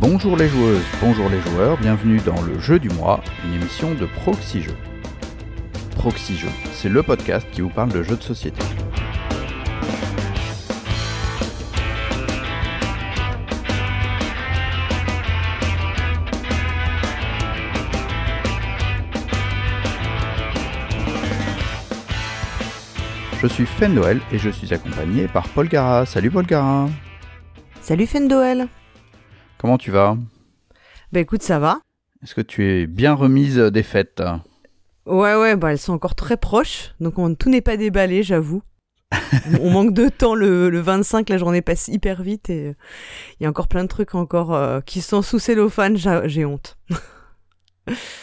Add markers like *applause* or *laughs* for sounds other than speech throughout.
Bonjour les joueuses, bonjour les joueurs, bienvenue dans le jeu du mois, une émission de Proxy Jeux. Proxy Jeux, c'est le podcast qui vous parle de jeux de société. Je suis Fendoel et je suis accompagné par Paul Gara. Salut Paul Gara. Salut Fendoel. Comment tu vas? Bah écoute, ça va. Est-ce que tu es bien remise des fêtes? Ouais, ouais, bah elles sont encore très proches, donc on, tout n'est pas déballé, j'avoue. on manque de temps le, le, 25, la journée passe hyper vite et il y a encore plein de trucs encore euh, qui sont sous cellophane, j'ai honte. *laughs*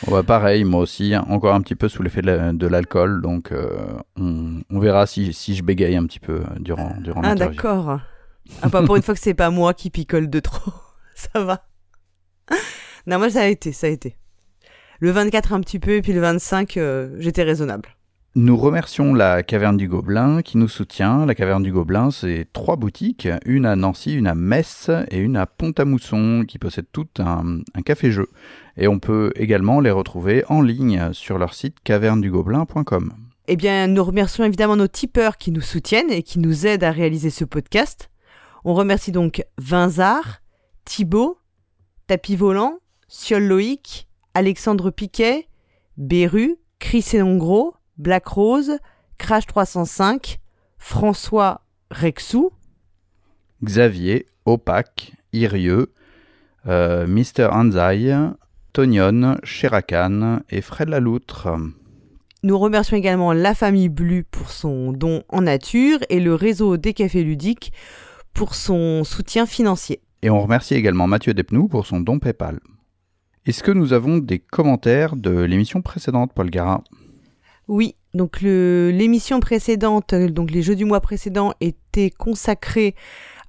Ouais, pareil, moi aussi, hein, encore un petit peu sous l'effet de l'alcool, donc euh, on, on, verra si, si, je bégaye un petit peu durant, durant Ah d'accord. Ah, pas pour une fois que c'est pas moi qui picole de trop, *laughs* ça va. Non, moi ça a été, ça a été. Le 24 un petit peu, et puis le 25, euh, j'étais raisonnable. Nous remercions la Caverne du Gobelin qui nous soutient. La Caverne du Gobelin, c'est trois boutiques, une à Nancy, une à Metz et une à Pont-à-Mousson, qui possèdent toutes un, un café-jeu. Et on peut également les retrouver en ligne sur leur site cavernedugobelin.com. Eh bien, nous remercions évidemment nos tipeurs qui nous soutiennent et qui nous aident à réaliser ce podcast. On remercie donc Vinzard, Thibaut, Tapis Volant, Siol Loïc, Alexandre Piquet, Beru, Chris Gros, Black Rose, Crash 305, François Rexou, Xavier, Opac, Irieux, euh, Mister Anzai, Tonion, Sherakan et Fred Laloutre. Nous remercions également la famille Blu pour son don en nature et le réseau des cafés ludiques pour son soutien financier. Et on remercie également Mathieu Depnou pour son don PayPal. Est-ce que nous avons des commentaires de l'émission précédente, Paul Gara Oui, donc l'émission précédente, donc les jeux du mois précédent étaient consacrés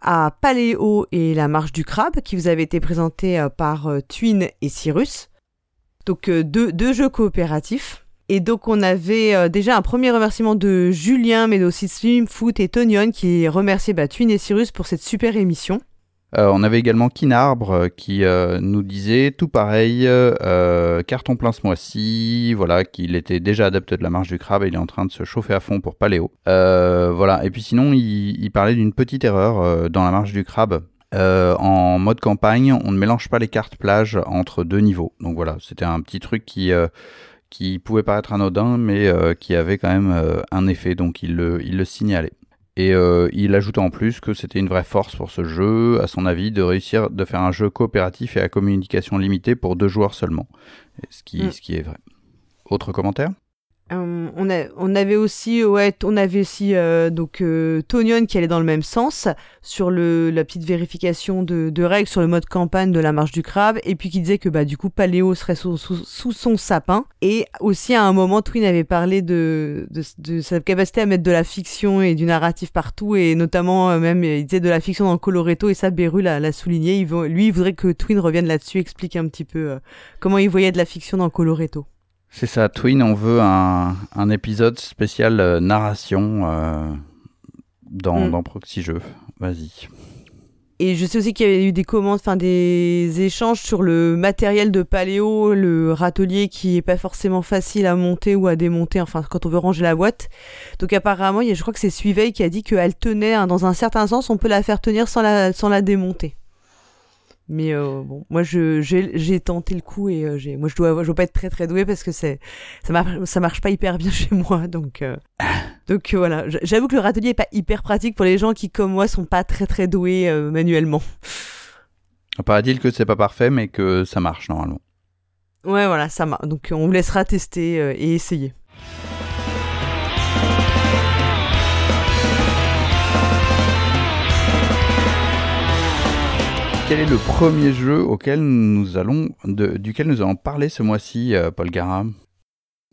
à Paléo et la marche du crabe qui vous avait été présenté euh, par euh, Twin et Cyrus. Donc euh, deux, jeux coopératifs. Et donc on avait déjà un premier remerciement de Julien, mais aussi Slim, Foot et Tonion qui remerciaient bah, Twin et Cyrus pour cette super émission. Euh, on avait également Kinarbre qui euh, nous disait tout pareil, euh, carton plein ce mois-ci, voilà, qu'il était déjà adepte de la marche du crabe et il est en train de se chauffer à fond pour Paléo. voilà, et puis sinon il, parlait d'une petite erreur dans la marche du crabe. en mode campagne, on ne mélange pas les cartes plage entre deux niveaux. Donc voilà, c'était un petit truc qui qui pouvait paraître anodin, mais qui avait quand même un effet, donc il le, il le signalait. Et euh, il ajoutait en plus que c'était une vraie force pour ce jeu, à son avis, de réussir de faire un jeu coopératif et à communication limitée pour deux joueurs seulement. Ce qui, mm. ce qui est vrai. Autre commentaire? Euh, on, avait aussi, ouais, on avait aussi euh, donc euh, Tonion qui allait dans le même sens sur le, la petite vérification de, de, règles sur le mode campagne de la marche du crabe, et puis qui disait que bah du coup Paléo serait sous, sous, sous son sapin. Et aussi à un moment, Twin avait parlé de, de, de, sa capacité à mettre de la fiction et du narratif partout, et notamment même il disait de la fiction dans Coloretto, et ça Beru l'a souligné. Il, lui, il voudrait que Twin revienne là-dessus, explique un petit peu comment il voyait de la fiction dans Coloretto. C'est ça, Twin, on veut un, un épisode spécial euh, narration euh, dans, mm. dans Proxy Jeux. Vas-y. Et je sais aussi qu'il y avait eu des commandes, enfin des échanges sur le matériel de paléo, le râtelier qui est pas forcément facile à monter ou à démonter, enfin quand on veut ranger la boîte. Donc apparemment, il y a, je crois que c'est Suiveil qui a dit qu'elle tenait, hein, dans un certain sens, on peut la faire tenir sans la, sans la démonter. Mais euh, bon, moi j'ai tenté le coup et euh, j'ai moi je dois je dois pas être très très doué parce que c'est ça marche ça marche pas hyper bien *laughs* chez moi donc euh, donc voilà, j'avoue que le râtelier est pas hyper pratique pour les gens qui comme moi sont pas très très doués manuellement. Paraît-il que c'est pas parfait mais que ça marche normalement. Ouais voilà, ça marche. Donc on vous laissera tester et essayer. Quel est le premier jeu auquel nous allons, duquel nous allons parler ce mois-ci, euh, Paul Gara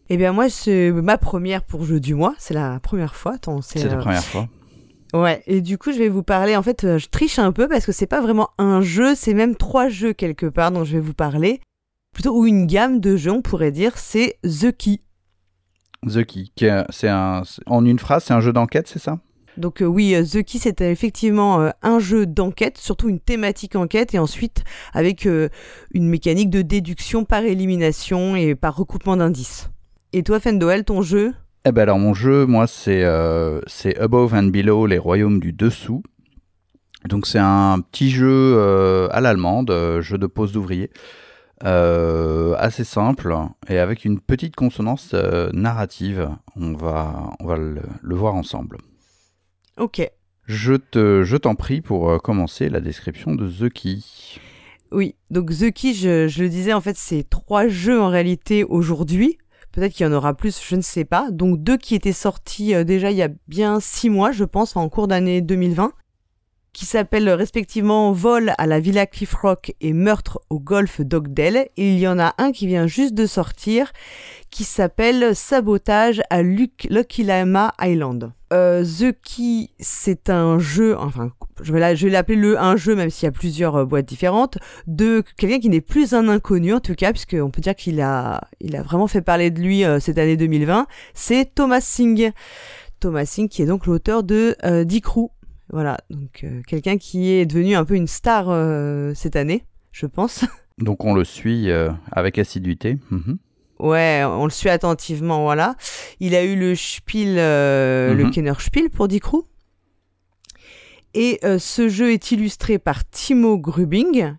Eh bien, moi, c'est ma première pour jeu du mois. C'est la première fois. C'est la euh, première fois. Ouais, et du coup, je vais vous parler. En fait, euh, je triche un peu parce que c'est pas vraiment un jeu, c'est même trois jeux quelque part dont je vais vous parler. Plutôt ou une gamme de jeux, on pourrait dire, c'est The Key. The Key, c'est un, en une phrase, c'est un jeu d'enquête, c'est ça? Donc euh, oui, The Key c'était effectivement un jeu d'enquête, surtout une thématique enquête, et ensuite avec une mécanique de déduction par élimination et par recoupement d'indices. Et toi, Fendoel, ton jeu? Eh ben alors mon jeu, moi c'est Above and Below, les royaumes du dessous. Donc c'est un petit jeu à l'allemande, jeu de pose d'ouvrier. Euh, assez simple et avec une petite consonance euh, narrative. On va, on va le, voir ensemble. Ok. Je te, je t'en prie pour euh, commencer la description de The Key. Oui, donc The Key, je, je le disais, en fait, c'est trois jeux en réalité aujourd'hui. Peut-être qu'il y en aura plus, je ne sais pas. Donc deux qui étaient sortis déjà il y a bien six mois, je pense, en cours d'année 2020 qui s'appellent respectivement Vol à la Villa Cliff Rock et Meurtre au golfe d'Ogdale. Et il y en a un qui vient juste de sortir qui s'appelle Sabotage à Lama Island. Euh, The Key, c'est un jeu, enfin, je vais l'appeler le un jeu, même s'il y a plusieurs euh, boîtes différentes, de quelqu'un qui n'est plus un inconnu en tout cas, puisqu'on peut dire qu'il a, il a vraiment fait parler de lui euh, cette année 2020. C'est Thomas Singh. Thomas Singh, qui est donc l'auteur de euh, Dick voilà, donc euh, quelqu'un qui est devenu un peu une star euh, cette année, je pense. *laughs* Donc on le suit euh, avec assiduité. Mhm. Ouais, on le suit attentivement, voilà. Il a eu le Spiel, le mhm. Kenner Spiel pour Dicrou. Et ce jeu est illustré par Timo Grubing,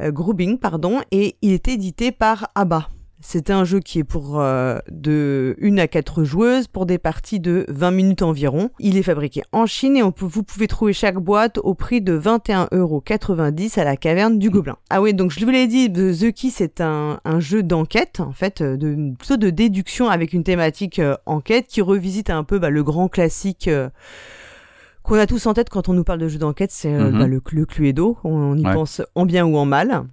Grubing, pardon, et il est édité par ABBA. C'est un jeu qui est pour euh, de 1 à 4 joueuses pour des parties de 20 minutes environ. Il est fabriqué en Chine et on peut, vous pouvez trouver chaque boîte au prix de 21,90€ à la caverne du Gobelin. Ah oui, donc je vous l'ai dit, The Key c'est un, jeu d'enquête, en fait, de, plutôt de déduction avec une thématique euh, enquête qui revisite un peu bah, le grand classique. Euh, qu'on a tous en tête quand on nous parle de jeu d'enquête, c'est mm-hmm. bah, le, le Cluedo. On, y pense en bien ou en mal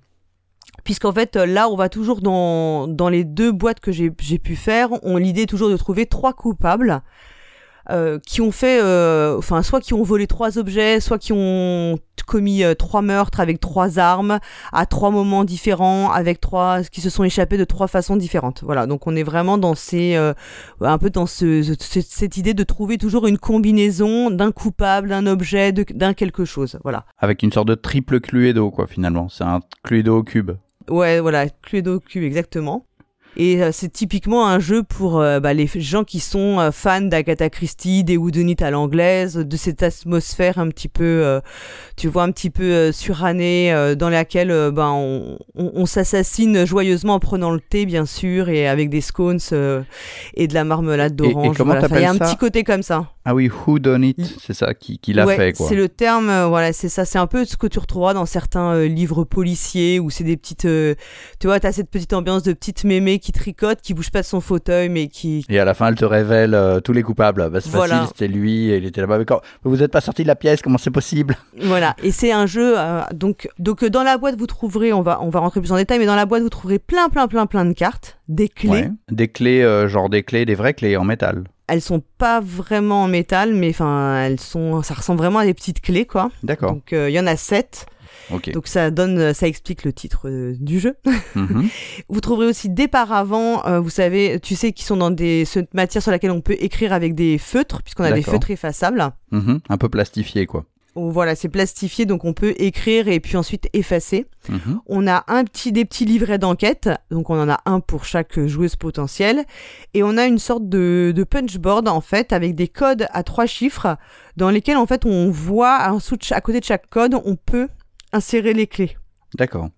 puisqu'en fait euh, là on va toujours dans, dans les deux boîtes que j'ai pu faire, on l'idée toujours de trouver trois coupables euh, qui ont fait, euh, enfin soit qui ont volé trois objets, soit qui ont commis trois meurtres avec trois armes à trois moments différents, avec trois qui se sont échappés de trois façons différentes. Voilà, donc on est vraiment dans ces, un peu dans ce, cette idée de trouver toujours une combinaison d'un coupable, d'un objet, d'un quelque chose. Voilà. Avec une sorte de triple Cluedo quoi finalement, c'est un Cluedo au cube. Ouais, voilà, Cluedo Cube, exactement. Et euh, c'est typiquement un jeu pour euh, bah, les gens qui sont euh, fans d'Agatha Christie, des Whodunit à l'anglaise, de cette atmosphère un petit peu, tu vois, un petit peu surannée, dans laquelle bah, on, on, s'assassine joyeusement en prenant le thé, bien sûr, et avec des scones et de la marmelade d'orange. Voilà. Il y a un petit côté comme ça. Ah oui, Who Done It, c'est ça qui, qui l'a fait quoi. C'est le terme, voilà, c'est ça, c'est un peu ce que tu retrouveras dans certains livres policiers où c'est des petites, tu vois, t'as cette petite ambiance de petites mémées qui tricote, qui bouge pas de son fauteuil, mais qui. Et à la fin, elle te révèle euh, tous les coupables. Bah, c'est facile, c'était lui, et il était là-bas. Mais quand vous n'êtes pas sorti de la pièce, comment c'est possible? Voilà. Et c'est un jeu. Euh, donc, donc dans la boîte, vous trouverez, on va, on va rentrer plus en détail, mais dans la boîte, vous trouverez plein, plein, plein, plein de cartes, des clés. Des clés, euh, genre des clés, des vraies clés en métal. Elles sont pas vraiment en métal, mais enfin, elles sont, ça ressemble vraiment à des petites clés, quoi. D'accord. Donc, il y en a sept. Donc ça donne, ça explique le titre euh, du jeu. *laughs* Mhm. vous trouverez aussi des paravents, euh, vous savez, tu sais, qui sont dans des matières sur laquelle on peut écrire avec des feutres, puisqu'on a des feutres effaçables. Mhm. Un peu plastifié, quoi. Voilà, c'est plastifié, donc on peut écrire et puis ensuite effacer. Mhm. On a un petit, des petits livrets d'enquête, donc on en a un pour chaque joueuse potentielle. Et on a une sorte de, de punchboard, en fait, avec des codes à trois chiffres, dans lesquels, en fait, on voit, à côté de chaque code, on peut insérer les clés. D'accord.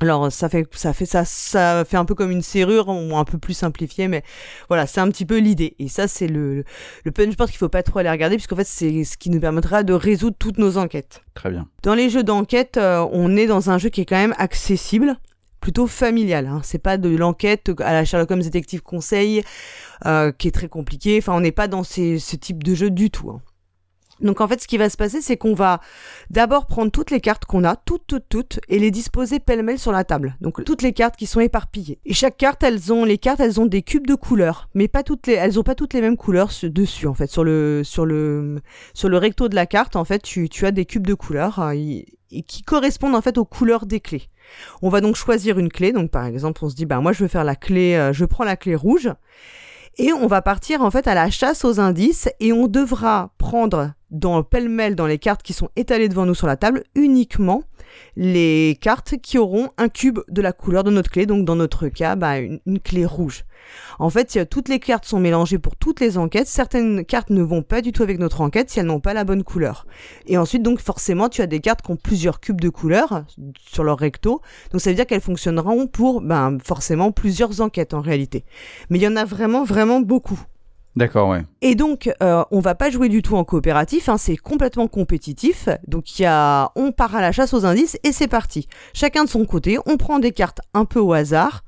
Alors ça fait ça fait ça ça fait un peu comme une serrure ou un peu plus simplifié mais voilà c'est un petit peu l'idée et ça c'est le le punchboard qu'il faut pas trop aller regarder puisqu'en fait c'est ce qui nous permettra de résoudre toutes nos enquêtes. Très bien. Dans les jeux d'enquête euh, on est dans un jeu qui est quand même accessible plutôt familial. Hein. C'est pas de l'enquête à la Sherlock Holmes Detective Conseil euh, qui est très compliqué. Enfin, on n'est pas dans ces, ce type de jeu du tout. Hein. Donc en fait, ce qui va se passer, c'est qu'on va d'abord prendre toutes les cartes qu'on a, toutes, toutes, toutes, et les disposer pêle-mêle sur la table. Donc toutes les cartes qui sont éparpillées. Et chaque carte, elles ont les cartes, elles ont des cubes de couleurs, mais pas toutes les, elles ont pas toutes les mêmes couleurs dessus en fait. Sur le, sur le, sur le recto de la carte, en fait, tu, tu as des cubes de couleurs et qui correspondent en fait aux couleurs des clés. On va donc choisir une clé. Donc par exemple, on se dit, bah moi je veux faire la clé, euh, je prends la clé rouge. Et on va partir en fait à la chasse aux indices et on devra prendre dans pêle-mêle dans les cartes qui sont étalées devant nous sur la table uniquement les cartes qui auront un cube de la couleur de notre clé, donc dans notre cas, bah, une, clé rouge. En fait, toutes les cartes sont mélangées pour toutes les enquêtes. Certaines cartes ne vont pas du tout avec notre enquête si elles n'ont pas la bonne couleur. Et ensuite, donc forcément, tu as des cartes qui ont plusieurs cubes de couleurs sur leur recto. Donc ça veut dire qu'elles fonctionneront pour ben, forcément plusieurs enquêtes en réalité. Mais il y en a vraiment, vraiment beaucoup. D'accord, ouais. Et donc, euh, on va pas jouer du tout en coopératif, hein, c'est complètement compétitif. Donc, on part à la chasse aux indices et c'est parti. Chacun de son côté, on prend des cartes un peu au hasard.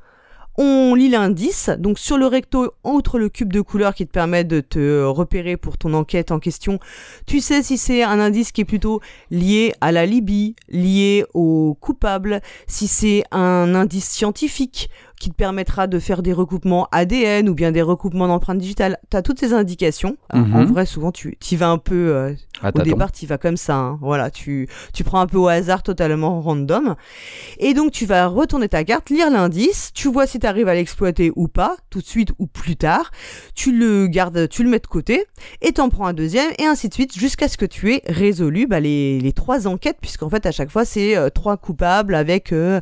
On lit l'indice, donc sur le recto, outre le cube de couleur qui te permet de te repérer pour ton enquête en question, tu sais si c'est un indice qui est plutôt lié à la Libye, lié au coupable, si c'est un indice scientifique, qui te permettra de faire des recoupements ADN ou bien des recoupements d'empreintes digitales. Tu as toutes ces indications. En Mhm. vrai, souvent, tu y vas un peu... euh, au départ, tu vas comme ça. hein. Voilà, tu, tu prends un peu au hasard, totalement random. Et donc, tu vas retourner ta carte, lire l'indice, tu vois si tu arrives à l'exploiter ou pas, tout de suite ou plus tard. Tu le gardes, tu le mets de côté, et t'en prends un deuxième, et ainsi de suite, jusqu'à ce que tu aies résolu bah, les, les trois enquêtes, puisqu'en fait, à chaque fois, c'est euh, trois coupables avec... euh,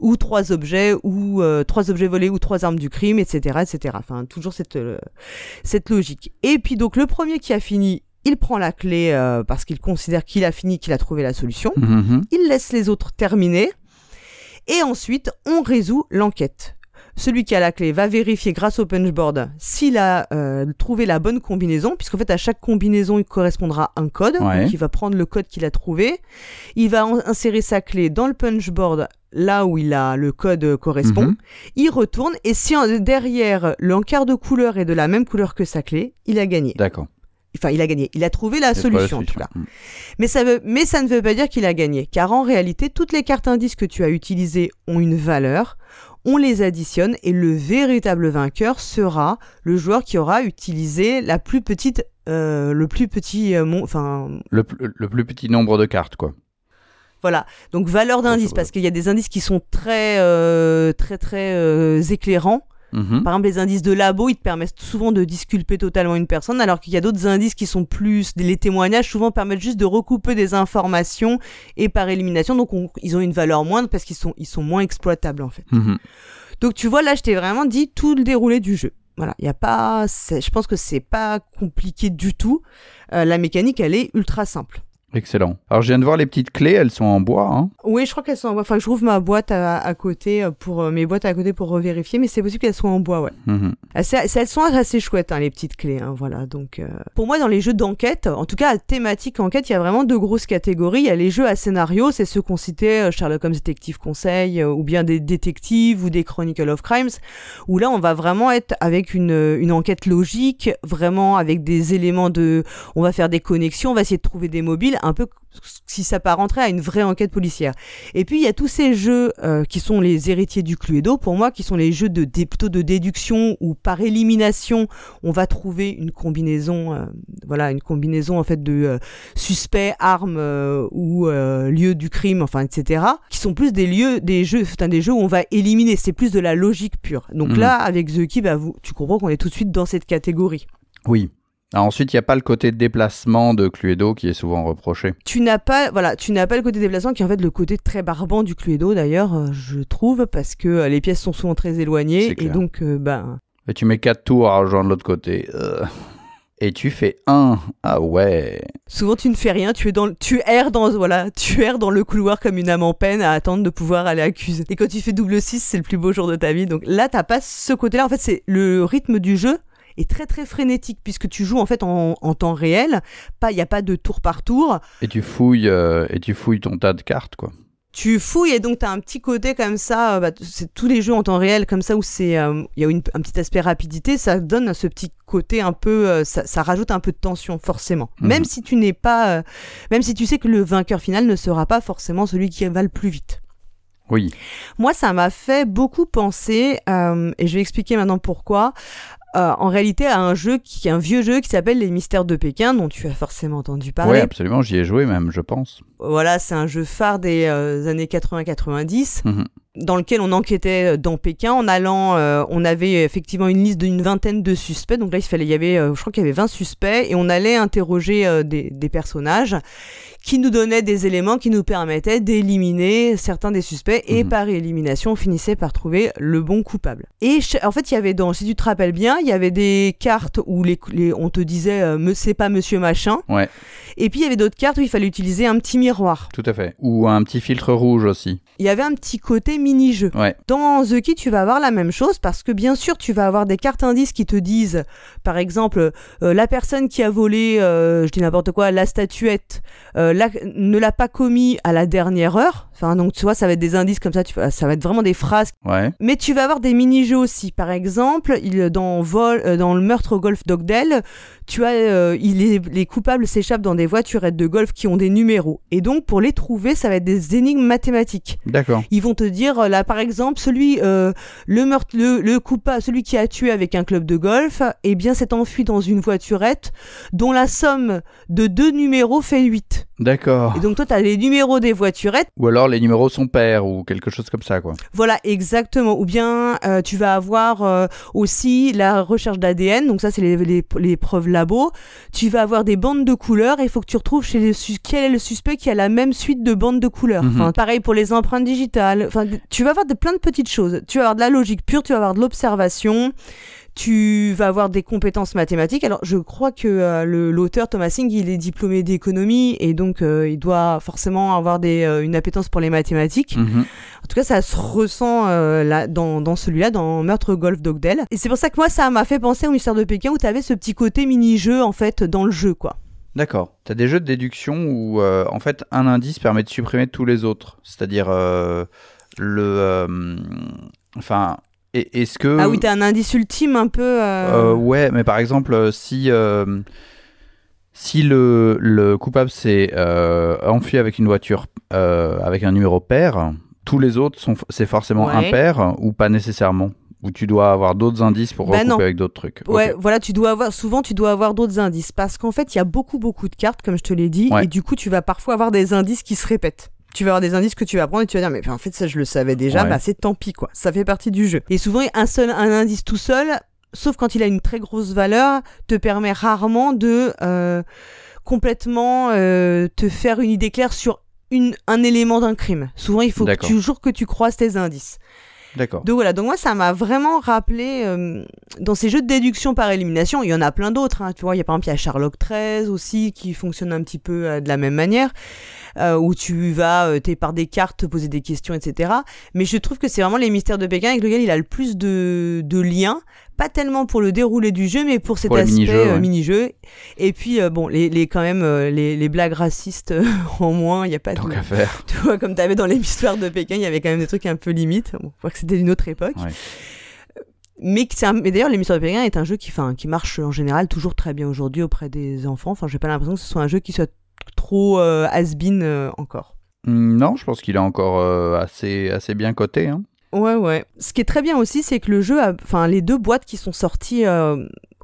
ou trois objets, ou euh, trois objets volés, ou trois armes du crime, etc., etc. Enfin, toujours cette, euh, cette logique. Et puis donc le premier qui a fini, il prend la clé euh, parce qu'il considère qu'il a fini, qu'il a trouvé la solution. Mhm. Il laisse les autres terminer. Et ensuite, on résout l'enquête. Celui qui a la clé va vérifier grâce au punchboard s'il a euh, trouvé la bonne combinaison, puisqu'en fait à chaque combinaison il correspondra un code. Ouais. Donc il va prendre le code qu'il a trouvé, il va insérer sa clé dans le punchboard là où il a le code correspond. Mhm. Il retourne et si derrière l'encart de couleur est de la même couleur que sa clé, il a gagné. D'accord. Enfin, il a gagné. Il a trouvé la solution en tout cas. Mm. Mais ça, veut, mais ça ne veut pas dire qu'il a gagné, car en réalité, toutes les cartes indices que tu as utilisées ont une valeur, on les additionne et le véritable vainqueur sera le joueur qui aura utilisé la plus petite, euh, le plus petit, euh, enfin le plus petit nombre de cartes, quoi. Voilà. Donc valeur d'indice, parce qu'il y a des indices qui sont très, euh, très, très euh, éclairants. Mhm. Par exemple, les indices de labo, ils te permettent souvent de disculper totalement une personne, alors qu'il y a d'autres indices qui sont plus... Les témoignages, souvent, permettent juste de recouper des informations et par élimination, donc on- ils ont une valeur moindre parce qu'ils sont, ils sont moins exploitables, en fait. Mhm. Donc tu vois, là, je t'ai vraiment dit tout le déroulé du jeu. Voilà, il y a pas... Je pense que c'est pas compliqué du tout. Euh, la mécanique, elle est ultra simple. Excellent. Alors, je viens de voir les petites clés, elles sont en bois. Hein. Oui, je crois qu'elles sont en bois. Enfin, je trouve ma boîte à, à côté euh, pour euh, mes boîtes à côté pour revérifier, mais c'est possible qu'elles soient en bois, ouais. Mhm. Assez- elles sont assez chouettes, hein, les petites clés. hein, voilà. Donc, euh, pour moi, dans les jeux d'enquête, en tout cas à thématique enquête, il y a vraiment deux grosses catégories. Il y a les jeux à scénario, c'est ceux qu'on citait, Sherlock Holmes Détective Conseil, ou bien des détectives ou des Chronicle of Crimes, où là, on va vraiment être avec une, une enquête logique, vraiment avec des éléments de, on va faire des connexions, on va essayer de trouver des mobiles, un peu si ça rentrer à une vraie enquête policière. Et puis il y a tous ces jeux euh, qui sont les héritiers du Cluedo pour moi, qui sont les jeux de plutôt de déduction où par élimination on va trouver une combinaison, euh, voilà, une combinaison en fait de euh, suspects, armes ou lieux du crime, enfin etc. Qui sont plus des lieux, des jeux, enfin, des jeux où on va éliminer. C'est plus de la logique pure. Donc Mhm. là avec The Key, bah, vous, tu comprends qu'on est tout de suite dans cette catégorie. Oui. Alors, ensuite, il n'y a pas le côté déplacement de Cluedo qui est souvent reproché. tu n'as pas voilà tu n'as pas le côté déplacement qui est en fait le côté très barbant du Cluedo d'ailleurs euh, je trouve parce que euh, les pièces sont souvent très éloignées et donc euh, ben Et tu mets quatre tours à rejoindre l'autre côté. Euh. Et tu fais un. Ah ouais. souvent tu ne fais rien tu es dans tu erres dans voilà tu erres dans le couloir comme une âme en peine à attendre de pouvoir aller accuser et quand tu fais double 6 c'est le plus beau jour de ta vie donc là t'as pas ce côté là en fait c'est le rythme du jeu est très très frénétique puisque tu joues en fait en, en temps réel pas il y a pas de tour par tour Et tu fouilles, euh, et tu fouilles ton tas de cartes, quoi. tu fouilles et donc t'as un petit côté comme ça, euh, bah, c'est tous les jeux en temps réel comme ça où c'est euh, il y a une- un petit aspect rapidité, ça donne ce petit côté un peu, euh, ça, ça rajoute un peu de tension forcément. Mhm. Même si tu n'es pas, même si tu sais que le vainqueur final ne sera pas forcément celui qui va le plus vite. Oui. Moi, ça m'a fait beaucoup penser, euh, et je vais expliquer maintenant pourquoi. Euh, en réalité, à un jeu qui est un vieux jeu qui s'appelle Les Mystères de Pékin, dont tu as forcément entendu parler. Ouais, absolument. J'y ai joué même, je pense. Voilà, c'est un jeu phare des euh, années 80-90. Mhm. Dans lequel on enquêtait dans Pékin en allant, on avait effectivement une liste d'une vingtaine de suspects. Donc là, il fallait, il y avait, je crois qu'il y avait 20 suspects et on allait interroger des, des personnages qui nous donnait des éléments qui nous permettaient d'éliminer certains des suspects et mhm. par élimination on finissait par trouver le bon coupable. Et en fait il y avait dans, si tu te rappelles bien, il y avait des cartes où les, on te disait euh, c'est pas monsieur machin. Ouais. Et puis il y avait d'autres cartes où il fallait utiliser un petit miroir. Tout à fait. Ou un petit filtre rouge aussi. Il y avait un petit côté mini-jeu. Ouais. Dans The Key, tu vas avoir la même chose parce que bien sûr, tu vas avoir des cartes indices qui te disent, par exemple, euh, la personne qui a volé, euh, je dis n'importe quoi, la statuette, ne l'a pas commis à la dernière heure. Enfin, donc tu vois, ça va être des indices comme ça, tu, ça va être vraiment des phrases. Ouais. Mais tu vas avoir des mini-jeux aussi. Par exemple, il, dans, vol, euh, dans le meurtre au golf d'Ogdell, tu as, euh, il les coupables s'échappent dans des voiturettes de golf qui ont des numéros. Et donc, pour les trouver, ça va être des énigmes mathématiques. D'accord. Ils vont te dire, euh, là, par exemple, celui, le meurtre, le, le coupable, celui qui a tué avec un club de golf, eh bien, s'est enfui dans une voiturette dont la somme de deux numéros fait 8. D'accord. Et donc toi, tu as les numéros des voiturettes. Ou alors les numéros sont pairs ou quelque chose comme ça, quoi. Voilà, exactement. Ou bien euh, tu vas avoir euh, aussi la recherche d'ADN. Donc ça, c'est les, les, preuves labo. Tu vas avoir des bandes de couleurs. Et il faut que tu retrouves chez les quel est le suspect qui a la même suite de bandes de couleurs. Mhm. Enfin, pareil pour les empreintes digitales. Enfin, tu vas avoir de, plein de petites choses. Tu vas avoir de la logique pure. Tu vas avoir de l'observation tu vas avoir des compétences mathématiques. Alors, je crois que euh, l'auteur Thomas Singh, il est diplômé d'économie et donc euh, il doit forcément avoir des, euh, une appétence pour les mathématiques. Mhm. En tout cas, ça se ressent là, dans, dans celui-là, dans Meurtre Golf d'Ogdell. Et c'est pour ça que moi, ça m'a fait penser au mystère de Pékin où tu avais ce petit côté mini-jeu en fait dans le jeu, quoi. D'accord. Tu as des jeux de déduction où en fait un indice permet de supprimer tous les autres. C'est-à-dire le enfin est-ce que ah oui t'as un indice ultime un peu euh... Euh, ouais mais par exemple euh, si euh, si le, le coupable s'est enfui avec une voiture avec un numéro pair tous les autres sont c'est forcément impair ou pas nécessairement? Ou tu dois avoir d'autres indices pour bah recouper avec d'autres trucs? Ouais, voilà, tu dois avoir souvent tu dois avoir d'autres indices parce qu'en fait, il y a beaucoup beaucoup de cartes comme je te l'ai dit et du coup, tu vas parfois avoir des indices qui se répètent tu vas avoir des indices que tu vas prendre et tu vas dire mais en fait ça je le savais déjà bah c'est tant pis quoi. Ça fait partie du jeu. Et souvent un seul un indice tout seul sauf quand il a une très grosse valeur te permet rarement de euh, complètement euh, te faire une idée claire sur une, un élément d'un crime. Souvent il faut toujours que tu croises tes indices D'accord. Donc voilà, donc moi ça m'a vraiment rappelé euh, dans ces jeux de déduction par élimination, il y en a plein d'autres. Hein, tu vois, il y a par exemple il y a Sherlock 13 aussi qui fonctionne un petit peu de la même manière. Euh, où tu vas, euh, t'es par des cartes, poser des questions, etc. Mais je trouve que c'est vraiment les mystères de Pékin avec lequel il a le plus de, de liens pas tellement pour le déroulé du jeu, mais pour cet aspect mini-jeu. Euh, Et puis, bon, les, les, quand même, les, les blagues racistes *laughs* en moins, il n'y a pas Tant qu'à faire. *laughs* Tu vois, comme tu avais dans histoires de Pékin, il y avait quand même des trucs un peu limites. Bon, faut que c'était d'une autre époque. Mais, mais d'ailleurs, l'émission de Pékin est un jeu qui, qui marche en général toujours très bien aujourd'hui auprès des enfants. Enfin, j'ai pas l'impression que ce soit un jeu qui soit trop euh, has-been euh, encore. Mm, non, je pense qu'il est encore euh, assez, assez bien coté. Hein. Ouais, ouais. Ce qui est très bien aussi, c'est que le jeu, enfin, les deux boîtes qui sont sorties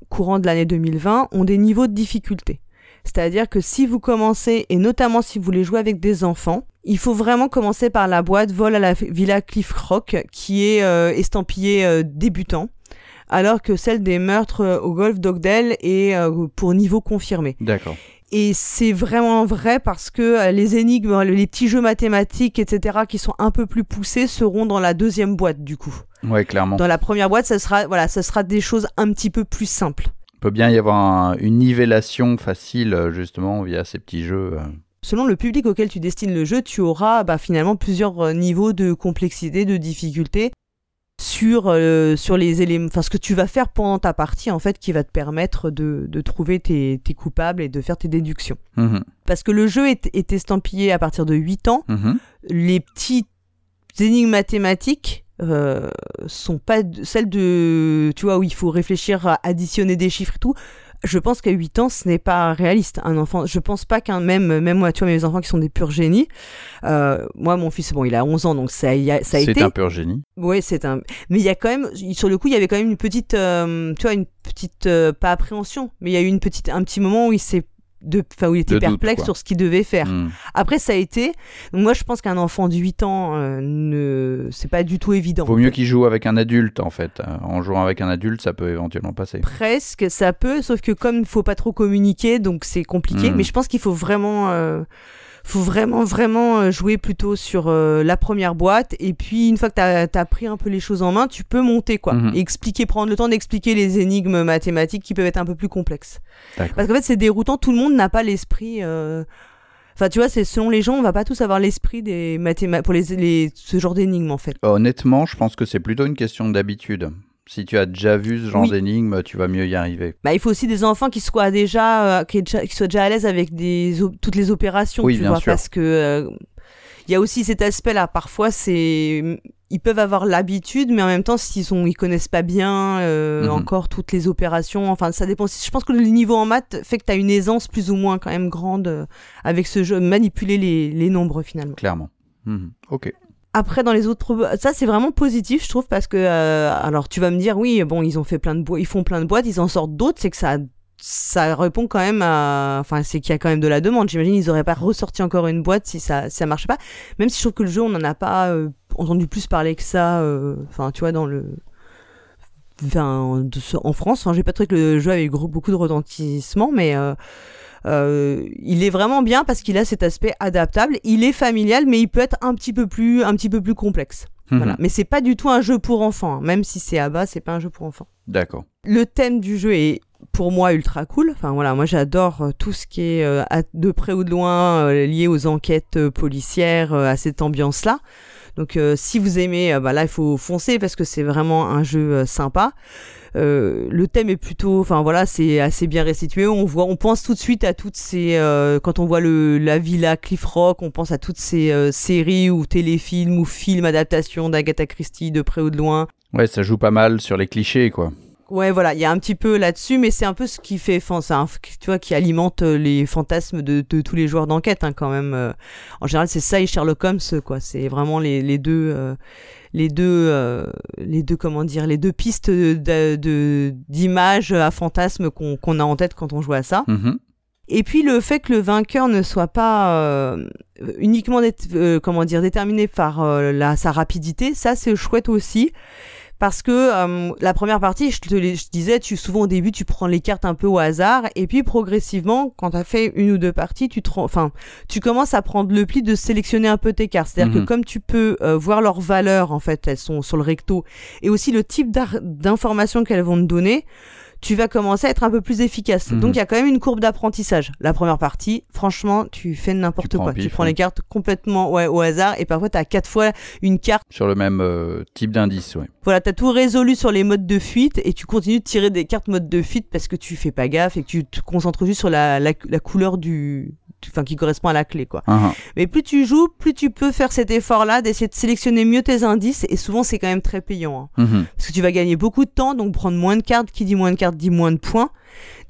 courant de l'année 2020 ont des niveaux de difficulté. C'est-à-dire que si vous commencez, et notamment si vous voulez jouer avec des enfants, il faut vraiment commencer par la boîte Vol à la Villa Cliff Rock, qui est estampillée débutant, alors que celle des meurtres au golf d'Ogdell est pour niveau confirmé. D'accord. Et c'est vraiment vrai parce que euh, les énigmes, les petits jeux mathématiques, etc., qui sont un peu plus poussés, seront dans la deuxième boîte du coup. Ouais, clairement. Dans la première boîte, ça sera, voilà, ça sera des choses un petit peu plus simples. Il peut bien y avoir une nivellation facile euh, justement via ces petits jeux. Euh. Selon le public auquel tu destines le jeu, tu auras bah, finalement plusieurs niveaux de complexité, de difficulté sur euh, sur les éléments enfin ce que tu vas faire pendant ta partie en fait qui va te permettre de, de trouver tes, tes, coupables et de faire tes déductions mhm. parce que le jeu est, est, estampillé à partir de 8 ans mhm. les petites énigmes mathématiques euh, sont pas celles de tu vois où il faut réfléchir à additionner des chiffres et tout je pense qu'à 8 ans, ce n'est pas réaliste. Un enfant, je pense pas qu'un même, même moi, tu vois, mes enfants qui sont des purs génies. Euh, moi, mon fils, bon, il a 11 ans, donc ça, a, ça a été. C'est un pur génie. Oui, c'est un. Mais il y a quand même, sur le coup, il y avait quand même une petite, euh, tu vois, une petite, euh, pas appréhension, mais il y a eu une petite, un petit moment où il s'est de, enfin, où il était De perplexe sur ce qu'il devait faire. Hmm. Après, ça a été. Moi, je pense qu'un enfant de 8 ans, euh, ne, c'est pas du tout évident. Vaut mieux qu'il joue avec un adulte en fait. Euh, En jouant avec un adulte, ça peut éventuellement passer. Presque, ça peut, sauf que comme il faut pas trop communiquer, donc c'est compliqué. Mhm. Mais je pense qu'il faut vraiment, euh, faut vraiment, vraiment euh, jouer plutôt sur euh, la première boîte. Et puis une fois que t'as as pris un peu les choses en main, tu peux monter quoi, Mhm. expliquer, prendre le temps d'expliquer les énigmes mathématiques qui peuvent être un peu plus complexes. Parce qu'en fait, c'est déroutant. Tout le monde n'a pas l'esprit. euh, Enfin, tu vois, c'est selon les gens, on va pas tous avoir l'esprit des mathématiques pour les, les ce genre d'énigmes en fait. Honnêtement, je pense que c'est plutôt une question d'habitude. Si tu as déjà vu ce genre Oui. d'énigme, tu vas mieux y arriver. Bah, il faut aussi des enfants qui soient déjà, euh, qui, soient déjà à l'aise avec des toutes les opérations, Oui, tu bien vois, sûr. parce que euh, il y a aussi cet aspect-là. Parfois, c'est ils peuvent avoir l'habitude, mais en même temps, s'ils sont, ils connaissent pas bien euh, Mhm. encore toutes les opérations. Enfin, ça dépend. Je pense que le niveau en maths fait que tu as une aisance plus ou moins quand même grande avec ce jeu, manipuler les, les nombres finalement. Clairement. Mhm. Ok. Après, dans les autres, ça c'est vraiment positif, je trouve, parce que euh, alors tu vas me dire, oui, bon, ils ont fait plein de boîtes, ils font plein de boîtes, ils en sortent d'autres, c'est que ça, ça répond quand même à, enfin, c'est qu'il y a quand même de la demande. J'imagine ils auraient pas ressorti encore une boîte si ça, si ça marchait pas. Même si je trouve que le jeu, on en a pas euh, entendu plus parler que ça. euh, Enfin, tu vois, dans le, enfin, en France, enfin, j'ai pas trouvé que le jeu avait gros- beaucoup de retentissement, mais euh, il est vraiment bien parce qu'il a cet aspect adaptable. Il est familial, mais il peut être un petit peu plus, un petit peu plus complexe. Mhm. Voilà. Mais c'est pas du tout un jeu pour enfants. hein. Même si c'est à bas, c'est pas un jeu pour enfants. D'accord. Le thème du jeu est pour moi ultra cool. Enfin voilà, moi j'adore euh, tout ce qui est euh, à- de près ou de loin euh, lié aux enquêtes policières, à cette ambiance-là. Donc euh, si vous aimez, euh, bah là il faut foncer parce que c'est vraiment un jeu euh, sympa. Euh, le thème est plutôt, enfin voilà, c'est assez bien restitué. On voit, on pense tout de suite à toutes ces, quand on voit le la villa Cliff Rock, on pense à toutes ces séries ou téléfilms ou films adaptations d'Agatha Christie de près ou de loin. Ouais, ça joue pas mal sur les clichés, quoi. Ouais, voilà, il y a un petit peu là-dessus, mais c'est un peu ce qui fait, enfin, un- tu vois, qui alimente euh, les fantasmes de, de tous les joueurs d'enquête, hein, quand même. euh. En général, c'est ça et Sherlock Holmes, quoi. C'est vraiment les, les deux, euh, les deux, euh, les deux, comment dire, les deux pistes de- de- d'images à fantasmes qu'on a en tête quand on joue à ça. Mhm. Et puis le fait que le vainqueur ne soit pas euh, uniquement comment dire déterminé par la, sa rapidité, ça c'est chouette aussi. Parce que euh, la première partie, je te je disais, tu souvent au début tu prends les cartes un peu au hasard et puis progressivement, quand tu as fait une ou deux parties, tu te enfin tu commences à prendre le pli de sélectionner un peu tes cartes. C'est-à-dire Mhm. que comme tu peux euh, voir leurs valeurs en fait, elles sont sur le recto et aussi le type d'informations qu'elles vont te donner, tu vas commencer à être un peu plus efficace. Mhm. Donc il y a quand même une courbe d'apprentissage. La première partie, franchement, tu fais n'importe quoi. pif, tu prends ouais. les cartes complètement ouais, au hasard et parfois tu as quatre fois une carte. Sur le même euh, type d'indice, ouais. Voilà, tu as tout résolu sur les modes de fuite et tu continues de tirer des cartes mode de fuite parce que tu fais pas gaffe et que tu te concentres juste sur la, la, la couleur du enfin qui correspond à la clé quoi. Ah. Mais plus tu joues, plus tu peux faire cet effort-là d'essayer de sélectionner mieux tes indices et souvent c'est quand même très payant. hein. Mhm. Parce que tu vas gagner beaucoup de temps, donc prendre moins de cartes, qui dit moins de cartes dit moins de points.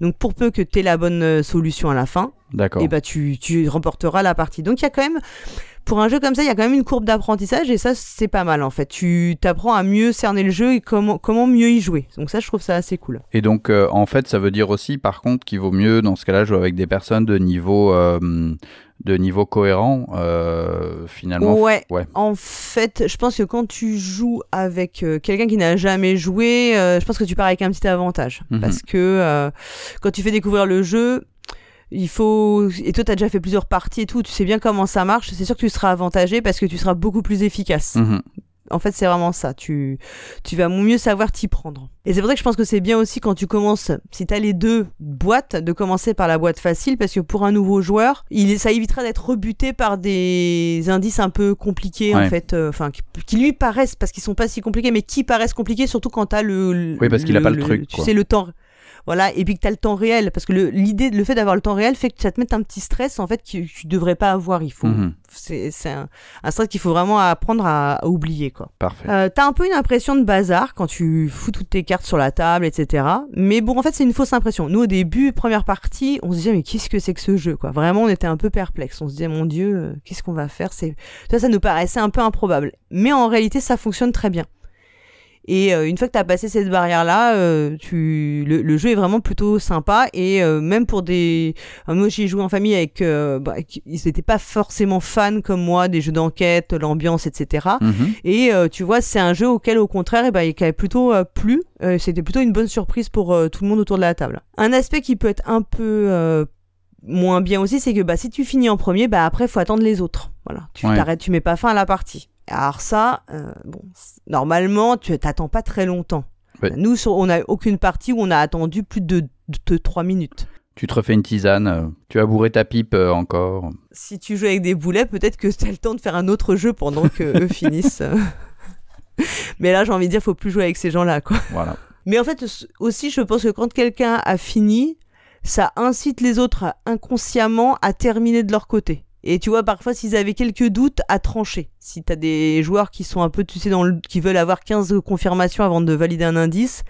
Donc pour peu que tu aies la bonne euh, solution à la fin, et bah tu, tu remporteras la partie. Donc il y a quand même, pour un jeu comme ça, il y a quand même une courbe d'apprentissage et ça c'est pas mal en fait. Tu t'apprends à mieux cerner le jeu et comment, comment mieux y jouer. Donc ça je trouve ça assez cool. Et donc, euh, en fait, ça veut dire aussi, par contre, qu'il vaut mieux, dans ce cas-là, jouer avec des personnes de niveau, euh, de niveau cohérent, euh, finalement. Ouais. Ouais. En fait, je pense que quand tu joues avec euh, quelqu'un qui n'a jamais joué, euh, je pense que tu pars avec un petit avantage. Mhm. Parce que euh, quand tu fais découvrir le jeu, il faut. Et toi, tu as déjà fait plusieurs parties et tout, tu sais bien comment ça marche. C'est sûr que tu seras avantagé parce que tu seras beaucoup plus efficace. Mhm. En fait, c'est vraiment ça. Tu, tu vas mieux savoir t'y prendre. Et c'est pour ça que je pense que c'est bien aussi quand tu commences, si tu as les deux boîtes, de commencer par la boîte facile, parce que pour un nouveau joueur, il, ça évitera d'être rebuté par des indices un peu compliqués, Ouais. en fait, euh, enfin, qui, qui lui paraissent, parce qu'ils sont pas si compliqués, mais qui paraissent compliqués, surtout quand t'as le, le- Oui, parce qu'il a pas le truc, Tu quoi. sais, le temps. Voilà, et puis que tu as le temps réel, parce que le- l'idée, le fait d'avoir le temps réel fait que ça te met un petit stress, en fait, que tu devrais pas avoir. Il faut, Mhm. c'est c'est un, un stress qu'il faut vraiment apprendre à, à oublier, quoi. Parfait. Euh, T'as un peu une impression de bazar quand tu fous toutes tes cartes sur la table, etc. Mais bon, en fait, c'est une fausse impression. Nous, au début, première partie, on se disait, mais qu'est-ce que c'est que ce jeu, quoi? Vraiment, on était un peu perplexe. On se disait, mon Dieu, euh, qu'est-ce qu'on va faire? C'est Ça, ça nous paraissait un peu improbable. Mais en réalité, ça fonctionne très bien. Et euh, une fois que tu as passé cette barrière-là, euh, tu le, jeu est vraiment plutôt sympa. Et euh, même pour des... moi, j'ai joué en famille avec... Bah, ils n'étaient pas forcément fans comme moi des jeux d'enquête, l'ambiance, etc. Et mhm. tu vois, c'est un jeu auquel, au contraire, eh ben, il avait plutôt plu. C'était plutôt une bonne surprise pour tout le monde autour de la table. Un aspect qui peut être un peu moins bien aussi, c'est que bah, si tu finis en premier, bah, après, faut attendre les autres. Voilà, tu t'arrêtes, tu mets pas fin à la partie. Alors ça, euh, bon, normalement, tu t'attends pas très longtemps. Nous, on n'a aucune partie où on a attendu plus de, de, 3 minutes. Tu te refais une tisane, euh, tu as bourré ta pipe euh, encore. Si tu joues avec des boulets, peut-être que tu as le temps de faire un autre jeu pendant que eux *laughs* finissent. Mais là, j'ai envie de dire, faut plus jouer avec ces gens-là, quoi. Voilà. Mais en fait, aussi, je pense que quand quelqu'un a fini, ça incite les autres inconsciemment à terminer de leur côté. Et tu vois, parfois, s'ils avaient quelques doutes, à trancher. Si t'as des joueurs qui sont un peu, tu sais, dans le, qui veulent avoir 15 confirmations avant de valider un indice,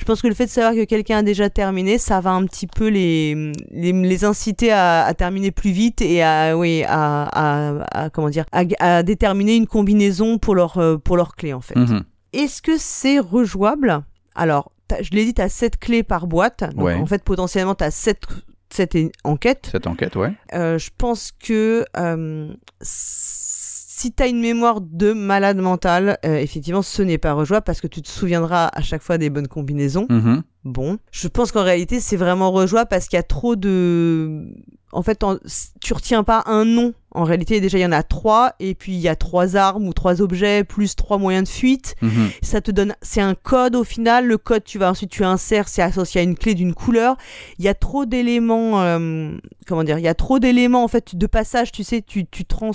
je pense que le fait de savoir que quelqu'un a déjà terminé, ça va un petit peu les, les, inciter à, terminer plus vite et à, oui, à, à, comment dire, à, déterminer une combinaison pour leur, euh, pour leur clé, en fait. Mhm. Est-ce que c'est rejouable? Alors, je l'ai dit, tu as 7 clés par boîte. Donc, en fait, potentiellement, tu as 7 cette enquête. Cette enquête, ouais. Euh, je pense que euh, si tu as une mémoire de malade mental, euh, effectivement, ce n'est pas rejouable parce que tu te souviendras à chaque fois des bonnes combinaisons. Mm-hmm. Bon, je pense qu'en réalité, c'est vraiment rejouable parce qu'il y a trop de en fait, tu retiens pas un nom. En réalité, déjà, il y en a trois, et puis il y a trois armes ou trois objets, plus trois moyens de fuite. Mhm. Ça te donne, c'est un code au final. Le code, tu vas ensuite, tu insères, c'est associé à une clé d'une couleur. Il y a trop d'éléments, euh, comment dire, il y a trop d'éléments, en fait, de passage, tu sais, tu, tu trans,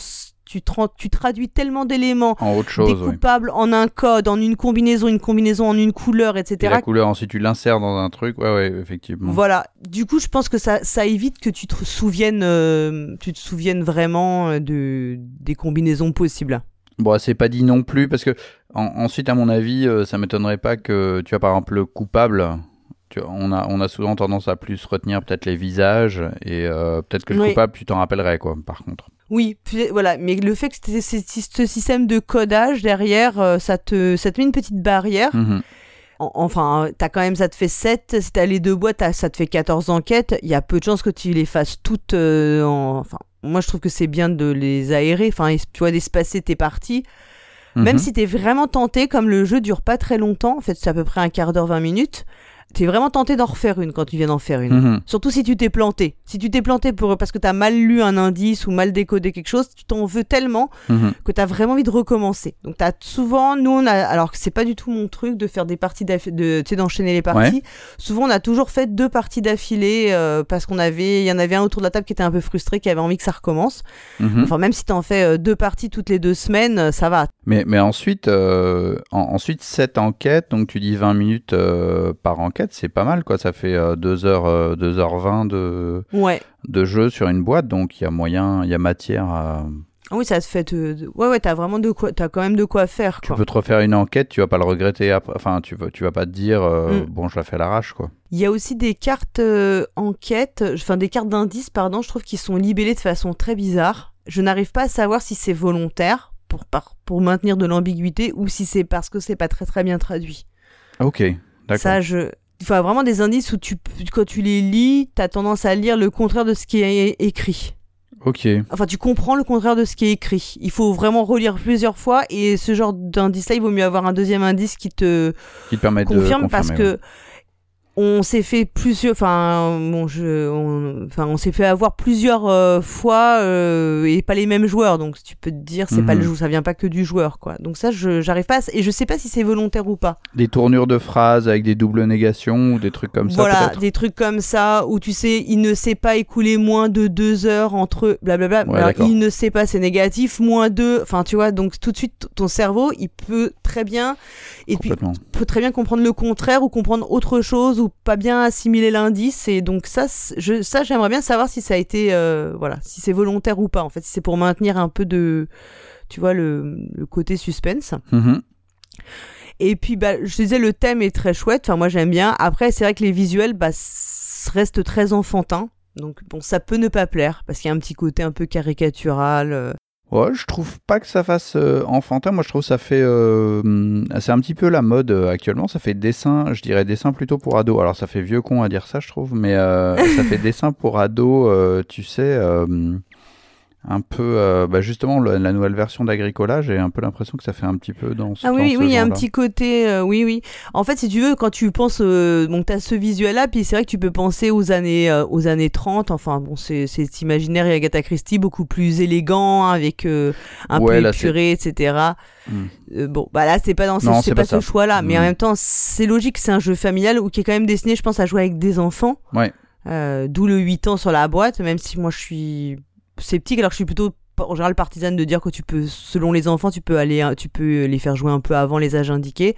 tu, tu traduis tellement d'éléments découpables en un code, en une combinaison, une combinaison en une couleur, etc. Et la couleur, ensuite tu l'insères dans un truc, ouais, ouais, effectivement. Voilà. Du coup, je pense que ça, ça évite que tu te souviennes, euh, tu te souviennes vraiment euh, de, des combinaisons possibles. Bon, c'est pas dit non plus, parce que ensuite, à mon avis, euh, ça m'étonnerait pas que, tu as par exemple, le coupable, on, a, on a souvent tendance à plus retenir peut-être les visages, et peut-être que le coupable, tu t'en rappellerais, quoi, par contre. Oui, voilà, mais le fait que ce système de codage derrière, euh, ça te, ça te met une petite barrière. Mhm. Enfin, t'as quand même, ça te fait 7. Si t'as les deux boîtes, ça te fait 14 enquêtes. Il y a peu de chances que tu les fasses toutes euh, en. Enfin, moi, je trouve que c'est bien de les aérer. Enfin, tu vois, d'espacer tes parties. Même mhm. si t'es vraiment tenté, comme le jeu dure pas très longtemps, en fait, c'est à peu près un quart d'heure, 20 minutes t'es vraiment tenté d'en refaire une quand tu viens d'en faire une. Mhm. Surtout si tu t'es planté. Si tu t'es planté pour, parce que t'as mal lu un indice ou mal décodé quelque chose, tu t'en veux tellement mhm. que t'as vraiment envie de recommencer. Donc t'as souvent, nous on a, alors que c'est pas du tout mon truc de faire des parties de, tu sais, d'enchaîner les parties. Souvent on a toujours fait deux parties d'affilée euh, parce qu'on avait, il y en avait un autour de la table qui était un peu frustré, qui avait envie que ça recommence. Mhm. Enfin même si t'en fais euh, deux parties toutes les deux semaines, euh, ça va. Mais, mais ensuite, ensuite cette enquête, donc tu dis 20 minutes par enquête c'est pas mal, quoi. Ça fait 2h, euh, 2h20 euh, de, ouais. de jeu sur une boîte, donc il y a moyen, il y a matière à. Ah oui, ça te fait. Ouais, ouais, t'as vraiment de quoi. T'as quand même de quoi faire. Tu peux te refaire une enquête, tu vas pas le regretter après. Enfin, tu vas, tu vas pas te dire, euh, mm. bon, je la fais à l'arrache, quoi. Il y a aussi des cartes enquête, enfin des cartes d'indices, pardon, je trouve qu'ils sont libellées de façon très bizarre. Je n'arrive pas à savoir si c'est volontaire pour, pour maintenir de l'ambiguïté ou si c'est parce que c'est pas très très bien traduit. Ok, d'accord. Ça, je, il faut vraiment des indices où tu, quand tu les lis, tu as tendance à lire le contraire de ce qui est écrit. Ok. Enfin, tu comprends le contraire de ce qui est écrit. Il faut vraiment relire plusieurs fois et ce genre d'indice-là, il vaut mieux avoir un deuxième indice qui te, qui te permet confirme de parce que on s'est fait plusieurs enfin bon je on, enfin on s'est fait avoir plusieurs euh, fois euh, et pas les mêmes joueurs. Donc tu peux te dire c'est pas le mhm. jeu ça vient pas que du joueur quoi. Donc ça je j'arrive pas et je sais pas si c'est volontaire ou pas. Des tournures de phrases avec des doubles négations ou des trucs comme ça voilà des trucs comme ça où tu sais il ne s'est pas écoulé moins de deux heures entre blablabla. Bla, bla. il ne sait pas c'est négatif moins deux enfin tu vois donc tout de suite ton cerveau il peut très bien et puis peut très bien comprendre le contraire ou comprendre autre chose ou pas bien assimiler l'indice et donc ça je ça j'aimerais bien savoir si ça a été euh, voilà si c'est volontaire ou pas en fait si c'est pour maintenir un peu de tu vois le, le côté suspense mm-hmm. et puis bah je disais le thème est très chouette enfin moi j'aime bien après c'est vrai que les visuels bah restent très enfantins donc bon ça peut ne pas plaire parce qu'il y a un petit côté un peu caricatural euh. Ouais, je trouve pas que ça fasse euh, enfantin. Moi, je trouve que ça fait. euh, c'est un petit peu la mode euh, actuellement. Ça fait dessin, je dirais dessin plutôt pour ado. Alors, ça fait vieux con à dire ça, je trouve, mais euh, ça fait *laughs* dessin pour ado, euh, tu sais. Un peu, euh, bah justement, la nouvelle version d'Agricola, j'ai un peu l'impression que ça fait un petit peu dans ce Ah oui, oui, il y a un petit côté, euh, oui, oui. En fait, si tu veux, quand tu penses, euh, donc t'as ce visuel-là, puis c'est vrai que tu peux penser aux années, euh, aux années 30. Enfin, bon, c'est, imaginaire et Agatha Christie beaucoup plus élégant, avec un Ouais, peu là, épuré, etc. Hmm. Bon, bah là, c'est pas dans ce, c'est pas, pas ce ça. choix-là, mais en Hmm. même temps, c'est logique, c'est un jeu familial ou qui est quand même destiné, je pense, à jouer avec des enfants. Ouais. D'où le 8 ans sur la boîte, même si moi je suis sceptique, alors que je suis plutôt en général partisane de dire que tu peux, selon les enfants, tu peux aller, tu peux les faire jouer un peu avant les âges indiqués.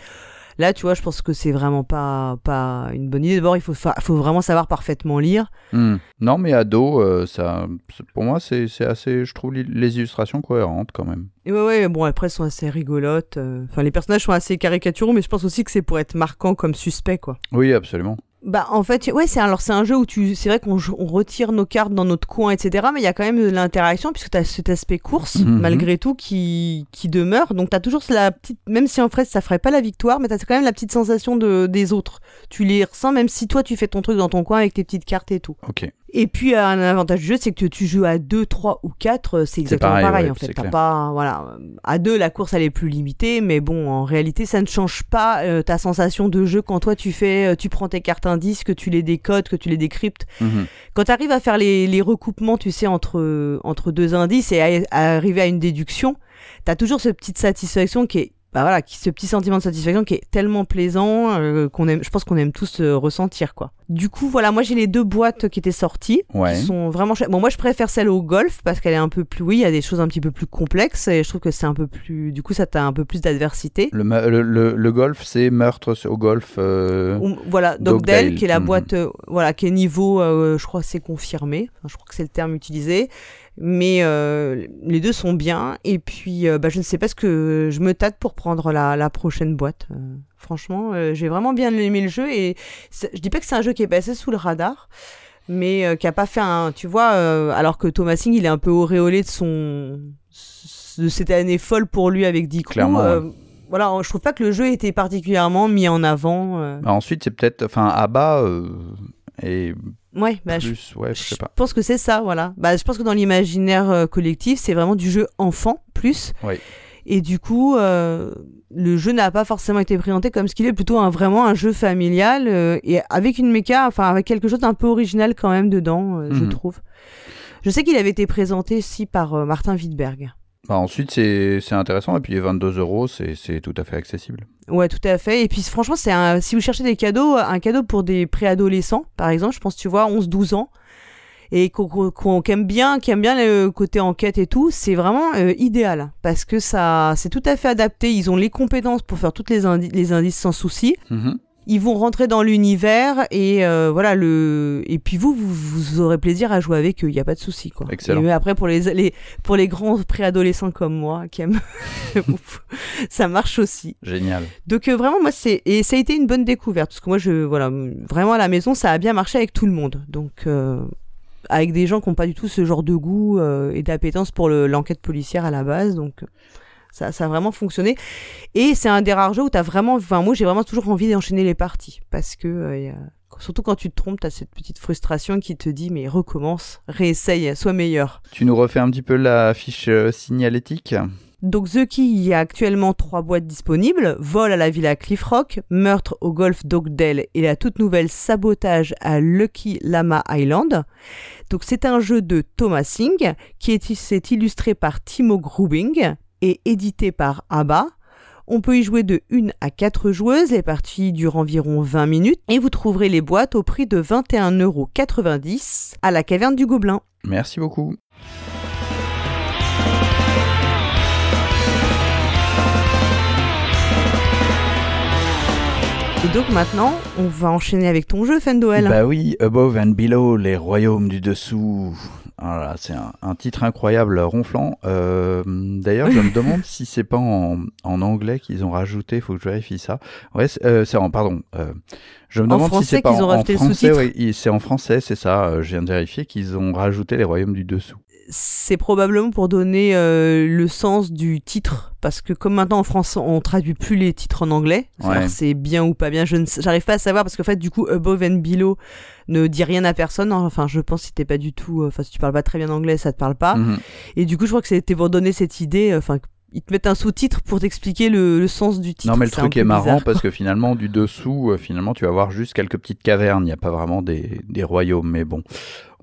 Là, tu vois, je pense que c'est vraiment pas, pas une bonne idée. D'abord, il faut, fa- faut vraiment savoir parfaitement lire. Hmm. Non, mais ado, euh, ça, pour moi, c'est assez. Je trouve les illustrations cohérentes quand même. Et ouais, ouais, bon, après, elles sont assez rigolotes. euh, Enfin, les personnages sont assez caricaturaux, mais je pense aussi que c'est pour être marquant comme suspect, quoi. Oui, absolument. Bah en fait ouais c'est alors c'est un jeu où tu c'est vrai qu'on on retire nos cartes dans notre coin etc mais il y a quand même de l'interaction puisque tu as cet aspect course Mhm. malgré tout qui qui demeure donc tu as toujours la petite même si en fait ça ferait pas la victoire mais tu as quand même la petite sensation de des autres tu les ressens même si toi tu fais ton truc dans ton coin avec tes petites cartes et tout Ok. Et puis un avantage du jeu c'est que tu joues à 2 3 ou 4 c'est exactement pareil, pareil, ouais, en fait clair. pas voilà à 2 la course elle est plus limitée mais bon en réalité ça ne change pas euh, ta sensation de jeu quand toi tu fais euh, tu prends tes cartes indices que tu les décodes que tu les décryptes Mhm. quand tu arrives à faire les, les recoupements tu sais entre entre deux indices et à, à arriver à une déduction t'as toujours cette petite satisfaction qui est bah voilà, ce petit sentiment de satisfaction qui est tellement plaisant euh, qu'on aime, je pense qu'on aime tous euh, ressentir quoi. Du coup voilà, moi j'ai les deux boîtes qui étaient sorties, Ouais. qui sont vraiment chouettes. Bon moi je préfère celle au golf parce qu'elle est un peu plus, oui, il y a des choses un petit peu plus complexes et je trouve que c'est un peu plus, du coup ça t'a un peu plus d'adversité. Le, le, le, le golf, c'est meurtre au golf. euh, Voilà, Dogdale, qui est la mhm. boîte, euh, voilà, qui est niveau, euh, je crois, c'est confirmé. Enfin, je crois que c'est le terme utilisé. Mais euh, les deux sont bien. Et puis, euh, bah, je ne sais pas ce que je me tâte pour prendre la, la prochaine boîte. Euh, franchement, euh, j'ai vraiment bien aimé le jeu. Et je dis pas que c'est un jeu qui est passé sous le radar, mais euh, qui a pas fait un, tu vois, euh, alors que Thomas Singh, il est un peu auréolé de son, de cette année folle pour lui avec Dick Clairement, Voilà, je trouve pas que le jeu était particulièrement mis en avant. bah, ensuite, c'est peut-être. Enfin, Abba et Ouais, bah, je, plus. Ouais, je sais je pas. pense que c'est ça, voilà. Bah, je pense que dans l'imaginaire collectif, c'est vraiment du jeu enfant plus. Oui. Et du coup, euh, le jeu n'a pas forcément été présenté comme ce qu'il est, plutôt un, vraiment un jeu familial euh, et avec une méca, enfin avec quelque chose d'un peu original quand même dedans, euh, je Mhm. trouve. Je sais qu'il avait été présenté aussi par Martin Wittberg. Bah, ensuite, c'est c'est intéressant. Et puis, les 22 euros, c'est tout à fait accessible. Ouais, tout à fait. Et puis franchement, c'est un si vous cherchez des cadeaux, un cadeau pour des préadolescents, par exemple, je pense tu vois 11-12 ans et qu'on qui aime bien qui aime bien le côté enquête et tout, c'est vraiment euh, idéal parce que ça c'est tout à fait adapté, ils ont les compétences pour faire toutes les, indi- les indices sans souci. Mhm. Ils vont rentrer dans l'univers et euh, voilà le et puis vous, vous vous aurez plaisir à jouer avec eux, il y a pas de souci quoi. Excellent. Et après pour les, les pour les grands préadolescents comme moi qui aiment *laughs* ça marche aussi. Génial. Donc euh, vraiment moi c'est et ça a été une bonne découverte parce que moi je voilà vraiment à la maison ça a bien marché avec tout le monde donc euh, avec des gens qui n'ont pas du tout ce genre de goût euh, et d'appétence pour le- l'enquête policière à la base donc ça, ça a vraiment fonctionné. Et c'est un des rares jeux où t'as vraiment enfin moi j'ai vraiment toujours envie d'enchaîner les parties parce que euh, surtout quand tu te trompes t'as cette petite frustration qui te dit mais recommence réessaye sois meilleur. Tu nous refais un petit peu la fiche euh, signalétique? Donc The Key, il y a actuellement trois boîtes disponibles. Vol à la villa Cliff Rock, Meurtre au golfe d'Oakdale et la toute nouvelle Sabotage à Lucky Lama Island. Donc c'est un jeu de Thomas Singh qui est, c'est illustré par Timo Grubing et édité par ABBA. On peut y jouer de 1 à 4 joueuses, les parties durent environ 20 minutes et vous trouverez les boîtes au prix de 21,90€ à la caverne du Gobelin. Merci beaucoup. Et donc maintenant, on va enchaîner avec ton jeu, Fendoel. Bah oui, Above and Below, les royaumes du dessous. Voilà, c'est un, un titre incroyable, ronflant. Euh, D'ailleurs, je me *laughs* demande si c'est pas en, en anglais qu'ils ont rajouté. Faut que je vérifie ça. Ouais, c'est euh, en pardon. euh, je me En demande si c'est pas qu'ils ont en, français. oui, c'est en français, c'est ça. je viens de vérifier qu'ils ont rajouté les royaumes du dessous. C'est probablement pour donner euh, le sens du titre, parce que comme maintenant en France on traduit plus les titres en anglais, Ouais. c'est bien ou pas bien, je j'arrive pas à savoir parce qu'en fait du coup Above and Below ne dit rien à personne. Enfin, je pense si t'es pas du tout, euh, enfin si tu parles pas très bien anglais, ça te parle pas. Mhm. Et du coup, je crois que c'était pour donner cette idée, euh, enfin ils te mettent un sous-titre pour t'expliquer le, le sens du titre. Non, mais le truc est marrant bizarre, parce que *laughs* finalement, du dessous, euh, finalement, tu vas voir juste quelques petites cavernes. Il n'y a pas vraiment des, des royaumes, mais bon,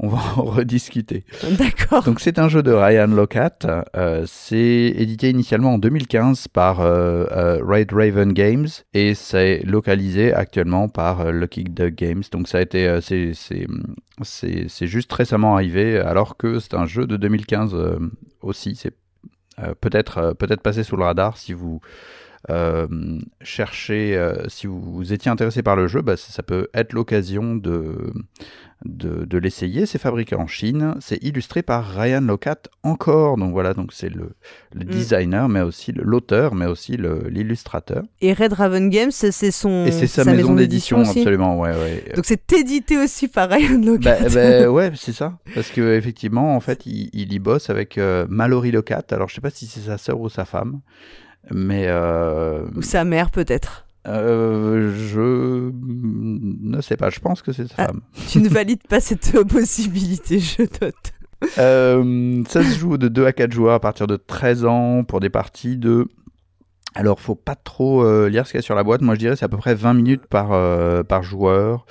on va en *laughs* rediscuter. D'accord. Donc, c'est un jeu de Ryan Locat. Euh, c'est édité initialement en 2015 par euh, euh, Red Raven Games et c'est localisé actuellement par euh, Lucky Duck Games. Donc, ça a été, c'est, c'est, c'est, c'est juste récemment arrivé alors que c'est un jeu de 2015 euh, aussi. C'est peut-être, euh, peut-être passé sous le radar si vous euh, cherchez, euh, si vous, vous étiez intéressé par le jeu, bah, ça, peut être l'occasion de, de, de l'essayer. C'est fabriqué en Chine, c'est illustré par Ryan Locat encore. Donc voilà, donc c'est le, le Mm. designer, mais aussi l'auteur, mais aussi l'illustrateur. Et Red Raven Games, c'est son. Et c'est sa, maison, d'édition, absolument. Ouais, ouais. Donc c'est édité aussi par Ryan Locat. Bah, bah, ouais, c'est ça. Parce que effectivement, en fait, il, il y bosse avec euh, Mallory Locat. Alors, je sais pas si c'est sa sœur ou sa femme, mais euh, Ou sa mère peut-être. euh, je ne sais pas. Je pense que c'est sa Ah. femme. Tu ne valides pas cette *laughs* possibilité, je note. Euh, ça se joue de 2 à 4 joueurs à partir de 13 ans pour des parties de. Alors, faut pas trop euh, lire ce qu'il y a sur la boîte. Moi, je dirais c'est à peu près 20 minutes par, euh, par joueur.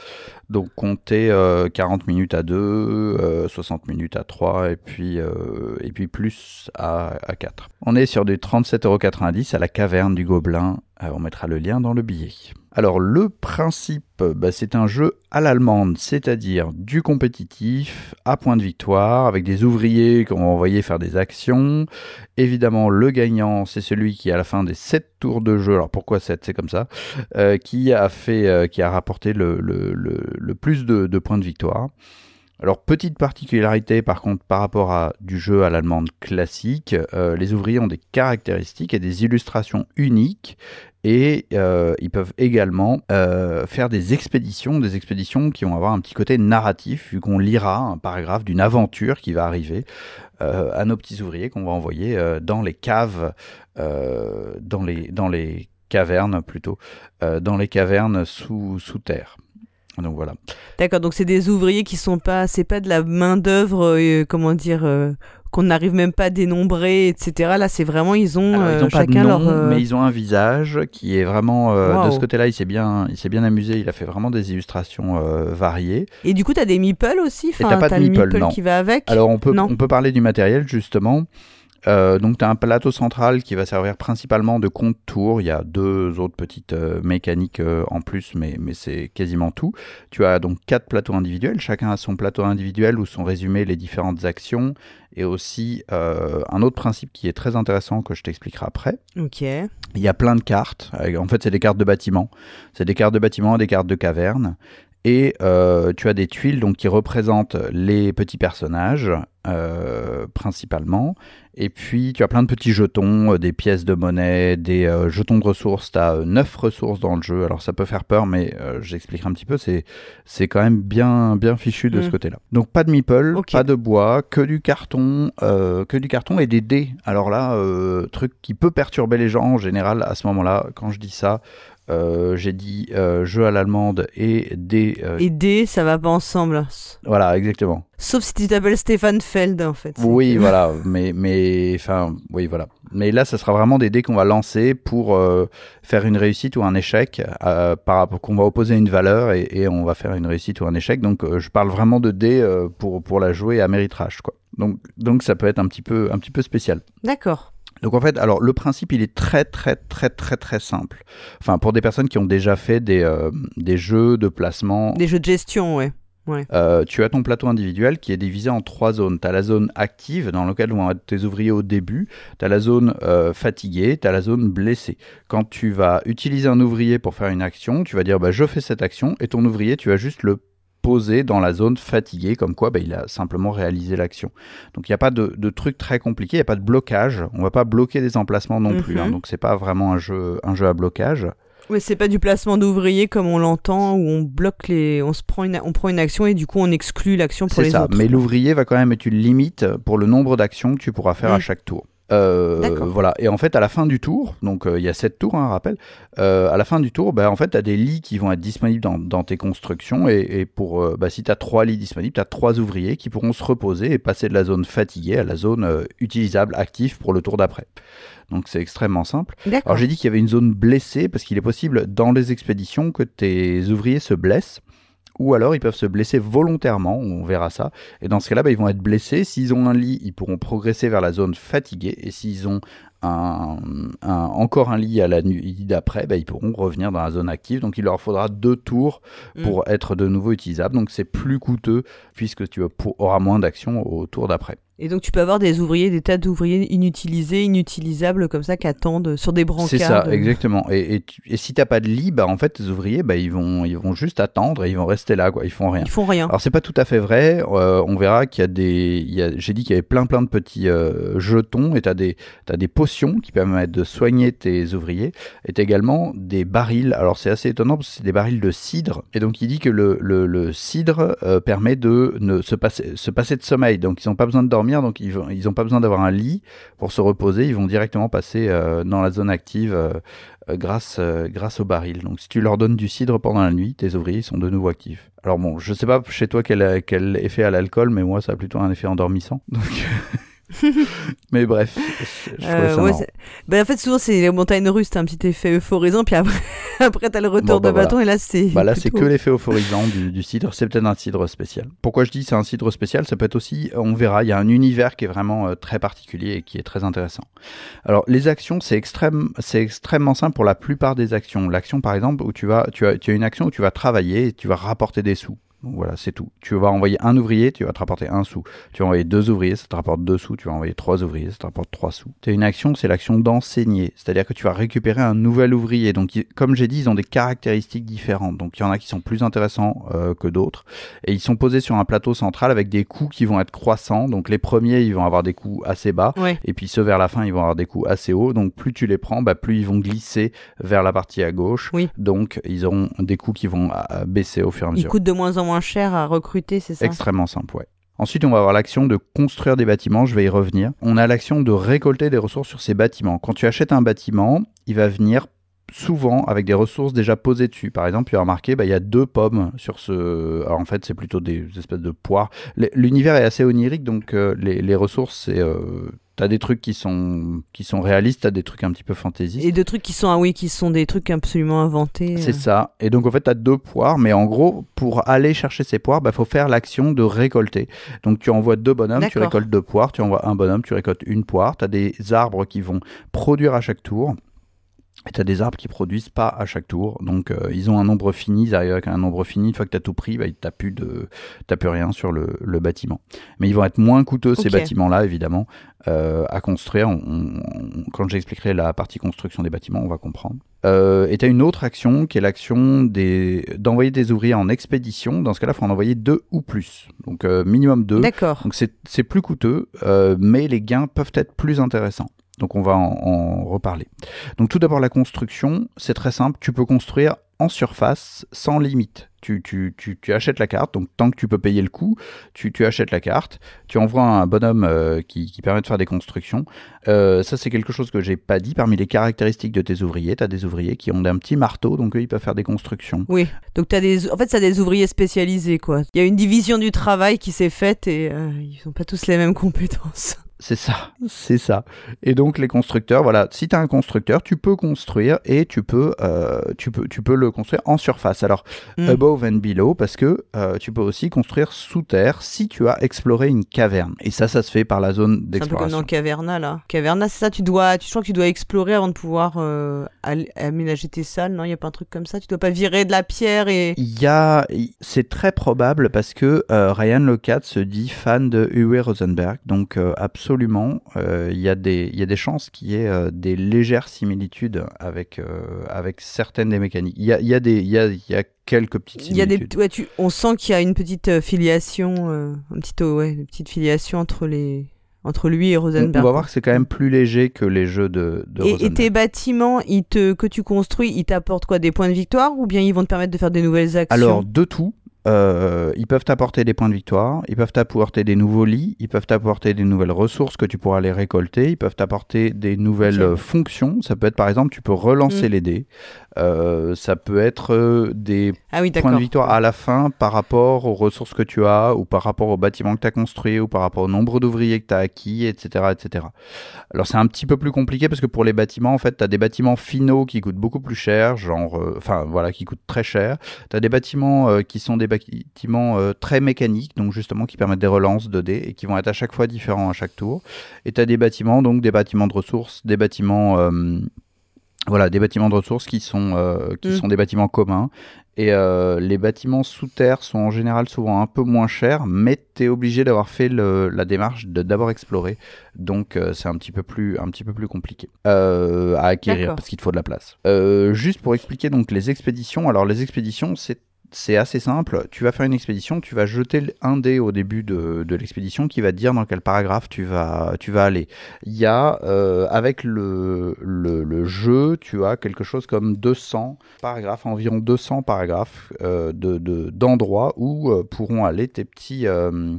Donc, comptez euh, 40 minutes à 2, euh, 60 minutes à 3 et puis, euh, et puis plus à, à 4. On est sur du 37,90€ à la caverne du Gobelin. Euh, on mettra le lien dans le billet. Alors, le principe, bah, c'est un jeu à l'allemande, c'est-à-dire du compétitif à point de victoire, avec des ouvriers qu'on va envoyer faire des actions. Évidemment, le gagnant, c'est celui qui, à la fin des 7 tours de jeu, alors pourquoi 7, c'est comme ça, euh, qui a fait, euh, qui a rapporté le, plus de points de victoire. Alors, petite particularité par contre par rapport à du jeu à l'allemande classique, euh, les ouvriers ont des caractéristiques et des illustrations uniques et euh, ils peuvent également euh, faire des expéditions, des expéditions qui vont avoir un petit côté narratif, vu qu'on lira un paragraphe d'une aventure qui va arriver à nos petits ouvriers qu'on va envoyer dans les caves, dans, les, cavernes plutôt, dans les cavernes sous terre. Donc voilà. D'accord, donc c'est des ouvriers qui sont pas, c'est pas de la main d'œuvre, euh, comment dire, euh, qu'on n'arrive même pas à dénombrer, etc. Là, c'est vraiment ils ont, Alors, euh, pas de chacun nom, leur. mais ils ont un visage qui est vraiment de ce côté-là. Il s'est bien, il s'est bien amusé. Il a fait vraiment des illustrations variées. Et du coup, t'as des meeples aussi? t'as Enfin, pas de t'as le meeple, meeple non. qui va avec? Alors on peut, Non. on peut parler du matériel justement. Euh, donc tu as un plateau central qui va servir principalement de contour. Il y a deux autres petites euh, mécaniques euh, en plus, mais, mais c'est quasiment tout. Tu as donc quatre plateaux individuels. Chacun a son plateau individuel où sont résumées les différentes actions et aussi un autre principe qui est très intéressant que je t'expliquerai après. Ok. Il y a plein de cartes. En fait, c'est des cartes de bâtiment. C'est des cartes de bâtiment et des cartes de caverne. Et euh, tu as des tuiles donc qui représentent les petits personnages euh, principalement. Et puis tu as plein de petits jetons, euh, des pièces de monnaie, des jetons de ressources. Tu as neuf ressources dans le jeu. Alors ça peut faire peur, mais j'expliquerai un petit peu. C'est c'est quand même bien bien fichu de Mm. ce côté-là. Donc pas de meeple, pas de bois, que du carton, que du carton et des dés. Alors là, truc qui peut perturber les gens en général à ce moment-là. Quand je dis ça, euh, j'ai dit euh, jeu à l'allemande et des. euh, Et D, ça va pas ensemble. Voilà, exactement. Sauf si tu t'appelles Stéphane Feld, en fait. Oui, voilà. Mais, mais, enfin, oui, voilà. Mais là, ça sera vraiment des dés qu'on va lancer pour faire une réussite ou un échec, par rapport qu'on va opposer une valeur et, et on va faire une réussite ou un échec. Donc, je parle vraiment de dés pour pour la jouer à méritrage, quoi. Donc, donc ça peut être un petit peu un petit peu spécial. D'accord. Donc en fait, alors le principe, il est très très très très très simple. Enfin, pour des personnes qui ont déjà fait des, euh, des jeux de placement, Des jeux de gestion, ouais. euh, tu as ton plateau individuel qui est divisé en trois zones. Tu as la zone active dans laquelle vont être tes ouvriers au début. Tu as la zone euh, fatiguée, tu as la zone blessée. Quand tu vas utiliser un ouvrier pour faire une action, tu vas dire bah, je fais cette action et ton ouvrier, tu vas juste le poser dans la zone fatiguée, comme quoi bah, il a simplement réalisé l'action. Donc il n'y a pas de, de truc très compliqué, il n'y a pas de blocage. On va pas bloquer des emplacements non plus. Mhm. hein. donc c'est pas vraiment un jeu, un jeu à blocage. Mais c'est pas du placement d'ouvriers comme on l'entend, où on bloque les, on se prend une, on prend une action et du coup on exclut l'action pour les C'est ça, autres. mais l'ouvrier va quand même être une limite pour le nombre d'actions que tu pourras faire à Mm. chaque tour. Euh, voilà. Et en fait, à la fin du tour, donc euh, il y a sept tours, hein, rappel. Euh, à la fin du tour, bah, en fait, tu as des lits qui vont être disponibles dans, dans tes constructions. Et, et pour, bah, si tu as trois lits disponibles, tu as trois ouvriers qui pourront se reposer et passer de la zone fatiguée à la zone utilisable, active pour le tour d'après. Donc c'est extrêmement simple. Alors j'ai dit qu'il y avait une zone blessée parce qu'il est possible dans les expéditions que tes ouvriers se blessent ou alors ils peuvent se blesser volontairement, on verra ça. Et dans ce cas-là, bah, ils vont être blessés. S'ils ont un lit, ils pourront progresser vers la zone fatiguée. Et s'ils ont un, un- encore un lit à la nuit d'après, bah, ils pourront revenir dans la zone active. Donc il leur faudra deux tours pour être de nouveau utilisables. Donc c'est plus coûteux puisque tu auras moins d'actions au tour d'après. Et donc tu peux avoir des ouvriers, des tas d'ouvriers inutilisés, inutilisables comme ça, qui attendent sur des brancards. C'est ça, exactement. Et, et, tu- et si t'as pas de lit, bah en fait, tes ouvriers, bah ils vont, ils vont juste attendre et ils vont rester là, quoi. Ils font rien. Ils font rien. Alors c'est pas tout à fait vrai. Euh, on verra qu'il y a des, j'ai dit qu'il y avait plein plein de petits euh, jetons et t'as des, t'as des potions qui permettent de soigner tes ouvriers et t'as également des barils. Alors c'est assez étonnant parce que c'est des barils de cidre et donc il dit que le, le, le cidre euh, permet de ne se passer, se passer de sommeil. Donc ils ont pas besoin de dormir, donc ils, vont- ils ont pas besoin d'avoir un lit pour se reposer. Ils vont directement passer euh, dans la zone active. euh, euh, grâce, au baril. Donc si tu leur donnes du cidre pendant la nuit, tes ouvriers sont de nouveau actifs. Alors bon, je sais pas chez toi quel, quel effet a l'alcool, mais moi ça a plutôt un effet endormissant. *laughs* *laughs* mais bref, je Euh, ça ouais, ben, en fait, souvent, c'est les montagnes russes, t'as un petit effet euphorisant, puis après, *laughs* après t'as le retour Bon, bah, de bâton, et là, c'est. Bah là, *laughs* c'est que l'effet euphorisant du, du cidre. C'est peut-être un cidre spécial. Pourquoi je dis c'est un cidre spécial? Ça peut être aussi, on verra, il y a un univers qui est vraiment euh, très particulier et qui est très intéressant. Alors, les actions, c'est extrême, c'est extrêmement simple pour la plupart des actions. L'action, par exemple, où tu vas, tu as, tu as une action où tu vas travailler et tu vas rapporter des sous. Donc voilà, c'est tout. Tu vas envoyer un ouvrier, tu vas te rapporter un sou. Tu vas envoyer deux ouvriers, ça te rapporte deux sous. Tu vas envoyer trois ouvriers, ça te rapporte trois sous. Tu as une action, c'est l'action d'enseigner. C'est-à-dire que tu vas récupérer un nouvel ouvrier. Donc, comme j'ai dit, ils ont des caractéristiques différentes. Donc, il y en a qui sont plus intéressants euh, que d'autres. Et ils sont posés sur un plateau central avec des coûts qui vont être croissants. Donc, les premiers, ils vont avoir des coûts assez bas. Ouais. Et puis ceux vers la fin, ils vont avoir des coûts assez hauts. Donc plus tu les prends, bah, plus ils vont glisser vers la partie à gauche. Oui. Donc ils auront des coûts qui vont euh, baisser au fur et à Ils mesure. coûtent de moins en moins cher à recruter, c'est ça? Extrêmement simple, ouais. Ensuite, on va avoir l'action de construire des bâtiments, je vais y revenir. On a l'action de récolter des ressources sur ces bâtiments. Quand tu achètes un bâtiment, il va venir souvent avec des ressources déjà posées dessus. Par exemple, tu as remarqué, bah, il y a deux pommes sur ce... Alors en fait, c'est plutôt des espèces de poires. L'univers est assez onirique, donc euh, les, les ressources, c'est... Euh... T'as des trucs qui sont, qui sont réalistes, t'as des trucs un petit peu fantaisistes. Et de trucs qui sont, ah oui, qui sont des trucs absolument inventés. C'est euh. ça. Et donc, en fait, tu as deux poires, mais en gros, pour aller chercher ces poires, il bah, faut faire l'action de récolter. Donc, tu envoies deux bonhommes, tu récoltes deux poires, tu envoies un bonhomme, tu récoltes une poire. Tu as des arbres qui vont produire à chaque tour. Et tu as des arbres qui produisent pas à chaque tour. Donc, euh, ils ont un nombre fini, ils arrivent avec un nombre fini. Une fois que tu as tout pris, bah, tu n'as plus, de... plus rien sur le, le bâtiment. Mais ils vont être moins coûteux, ces bâtiments-là, évidemment, euh, à construire. On- on- quand j'expliquerai la partie construction des bâtiments, on va comprendre. Euh, et tu as une autre action qui est l'action d'envoyer des ouvriers en expédition. Dans ce cas-là, il faut en envoyer deux ou plus. Donc, minimum deux. D'accord. Donc c'est c'est plus coûteux, mais les gains peuvent être plus intéressants. Donc on va en, reparler. Donc tout d'abord la construction, c'est très simple. Tu peux construire en surface sans limite. Tu, tu, tu, tu achètes la carte, donc tant que tu peux payer le coût, tu, achètes la carte, tu envoies un bonhomme euh, qui, qui permet de faire des constructions. Euh, ça c'est quelque chose que j'ai pas dit. Parmi les caractéristiques de tes ouvriers, tu as des ouvriers qui ont un petit marteau, donc eux ils peuvent faire des constructions. Oui. Donc t'as des, en fait, ça des ouvriers spécialisés, quoi. Il y a une division du travail qui s'est faite et euh, ils ont pas tous les mêmes compétences. C'est ça, c'est ça. Et donc les constructeurs, voilà, si tu as un constructeur, tu peux construire et tu peux, euh, tu peux, tu peux le construire en surface. Alors Mm. above and below, parce que euh, tu peux aussi construire sous terre si tu as exploré une caverne. Et ça, ça se fait par la zone C'est un peu comme d'exploration. dans Caverna, là. Caverna, c'est ça, tu dois, tu, je crois que tu dois explorer avant de pouvoir euh, aller- aménager tes salles, non? Il y a pas un truc comme ça? Tu dois pas virer de la pierre et... Il y a, c'est très probable parce que euh, Ryan Locat se dit fan de Uwe Rosenberg, donc euh, absolument, euh, il y a des, il y a des chances qu'il y ait euh, des légères similitudes avec euh, avec certaines des mécaniques. Il y a, y a des, y a, il y a quelques petites Il y a similitudes. des, ouais, tu, on sent qu'il y a une petite euh, filiation, euh, petite, euh, ouais, une petite filiation entre les, entre lui et Rosenberg. On va voir que c'est quand même plus léger que les jeux de, de et, Rosenberg. et tes bâtiments, ils te, que tu construis, ils t'apportent quoi? Des points de victoire ou bien ils vont te permettre de faire des nouvelles actions? Alors, de tout. Euh, ils peuvent t'apporter des points de victoire, ils peuvent t'apporter des nouveaux lits, ils peuvent t'apporter des nouvelles ressources que tu pourras aller récolter, ils peuvent t'apporter des nouvelles euh, fonctions. Ça peut être par exemple, tu peux relancer Mm. les dés. Euh, ça peut être des Ah oui, points de victoire à la fin par rapport aux ressources que tu as, ou par rapport au bâtiment que tu as construit, ou par rapport au nombre d'ouvriers que tu as acquis, etc. etc. Alors c'est un petit peu plus compliqué parce que pour les bâtiments, en fait, tu as des bâtiments finaux qui coûtent beaucoup plus cher, genre, euh, enfin voilà, qui coûtent très cher. Tu as des bâtiments qui sont des bâtiments euh, très mécaniques, donc justement qui permettent des relances de dés et qui vont être à chaque fois différents à chaque tour. Et tu as des bâtiments, donc des bâtiments de ressources, des bâtiments... euh, voilà, des bâtiments de ressources qui sont, euh, qui Mm. sont des bâtiments communs. Et euh, les bâtiments sous terre sont en général souvent un peu moins chers, mais tu es obligé d'avoir fait le- la démarche de d'abord explorer. Donc euh, c'est un petit peu plus, un petit peu plus compliqué à acquérir parce qu'il te faut de la place. Juste pour expliquer donc les expéditions. Alors les expéditions, c'est c'est assez simple. Tu vas faire une expédition, tu vas jeter un dé au début de, de l'expédition qui va te dire dans quel paragraphe tu vas, tu vas aller. Il y a, euh, avec le, le, jeu, tu as quelque chose comme 200 paragraphes, environ 200 paragraphes euh, de, de- d'endroits où euh, pourront aller tes petits, euh,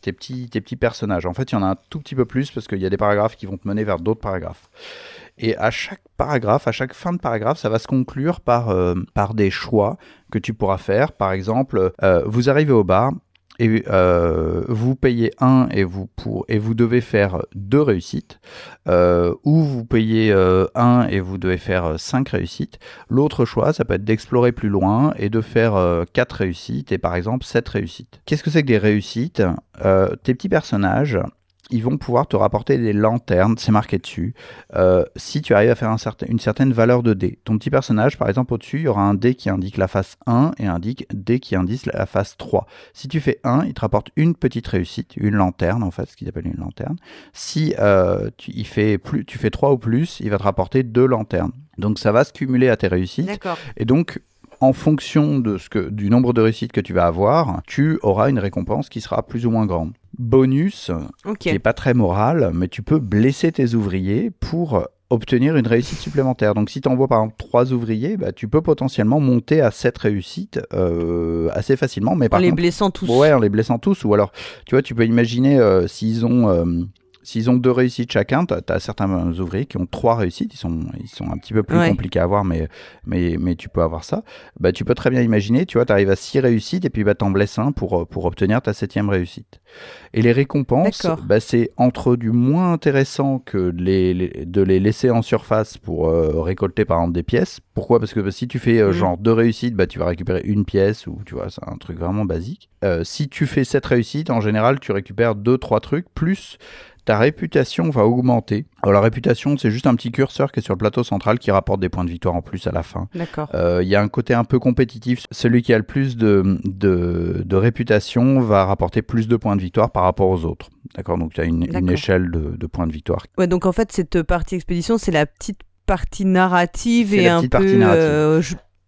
tes, petits, tes petits personnages. En fait, il y en a un tout petit peu plus parce qu'il y a des paragraphes qui vont te mener vers d'autres paragraphes. Et à chaque paragraphe, à chaque fin de paragraphe, ça va se conclure par, euh, par des choix que tu pourras faire. Par exemple, euh, vous arrivez au bar, et euh, vous payez un et vous, pour, et vous devez faire deux réussites, ou vous payez un et vous devez faire cinq réussites. L'autre choix, ça peut être d'explorer plus loin et de faire quatre réussites et par exemple sept réussites. Qu'est-ce que c'est que des réussites? Tes petits personnages, ils vont pouvoir te rapporter des lanternes, c'est marqué dessus, euh, si tu arrives à faire un certain, une certaine valeur de dé. Ton petit personnage, par exemple, au-dessus, il y aura un dé qui indique la face 1 et un indique dé qui indique la face 3. Si tu fais 1, il te rapporte une petite réussite, une lanterne en fait, ce qu'ils appellent une lanterne. Si euh, tu, il fait plus, tu fais 3 ou plus, il va te rapporter deux lanternes. Donc ça va se cumuler à tes réussites. Et donc, en fonction de ce que, du nombre de réussites que tu vas avoir, tu auras une récompense qui sera plus ou moins grande. Bonus, qui n'est pas très moral, mais tu peux blesser tes ouvriers pour obtenir une réussite supplémentaire. Donc si tu envoies par exemple 3 ouvriers, bah, tu peux potentiellement monter à 7 réussites euh, assez facilement. Mais En par les contre, blessant tous. Ouais, en les blessant tous. Ou alors, tu vois, tu peux imaginer euh, s'ils ont. S'ils ont deux réussites chacun, tu as, certains ouvriers qui ont trois réussites, ils sont, ils sont un petit peu plus Ouais. compliqués à avoir, mais, mais, mais tu peux avoir ça. Bah, tu peux très bien imaginer, tu vois, tu arrives à six réussites et puis bah, t'en blesses un pour, pour obtenir ta septième réussite. Et les récompenses, bah, c'est entre du moins intéressant que de les, les- de les laisser en surface pour euh, récolter par exemple des pièces. Pourquoi? Parce que bah, si tu fais euh, Mhm. genre deux réussites, bah, tu vas récupérer une pièce ou tu vois, c'est un truc vraiment basique. Euh, si tu fais sept réussites, en général, tu récupères deux, trois trucs, plus ta réputation va augmenter. Alors la réputation, c'est juste un petit curseur qui est sur le plateau central qui rapporte des points de victoire en plus à la fin. D'accord. Euh, Il y a un côté un peu compétitif. Celui qui a le plus de, de, de réputation va rapporter plus de points de victoire par rapport aux autres. D'accord? Donc tu as une, échelle de, de points de victoire. Ouais, donc en fait, cette partie expédition, c'est la petite partie narrative et la un petite peu. partie narrative. euh,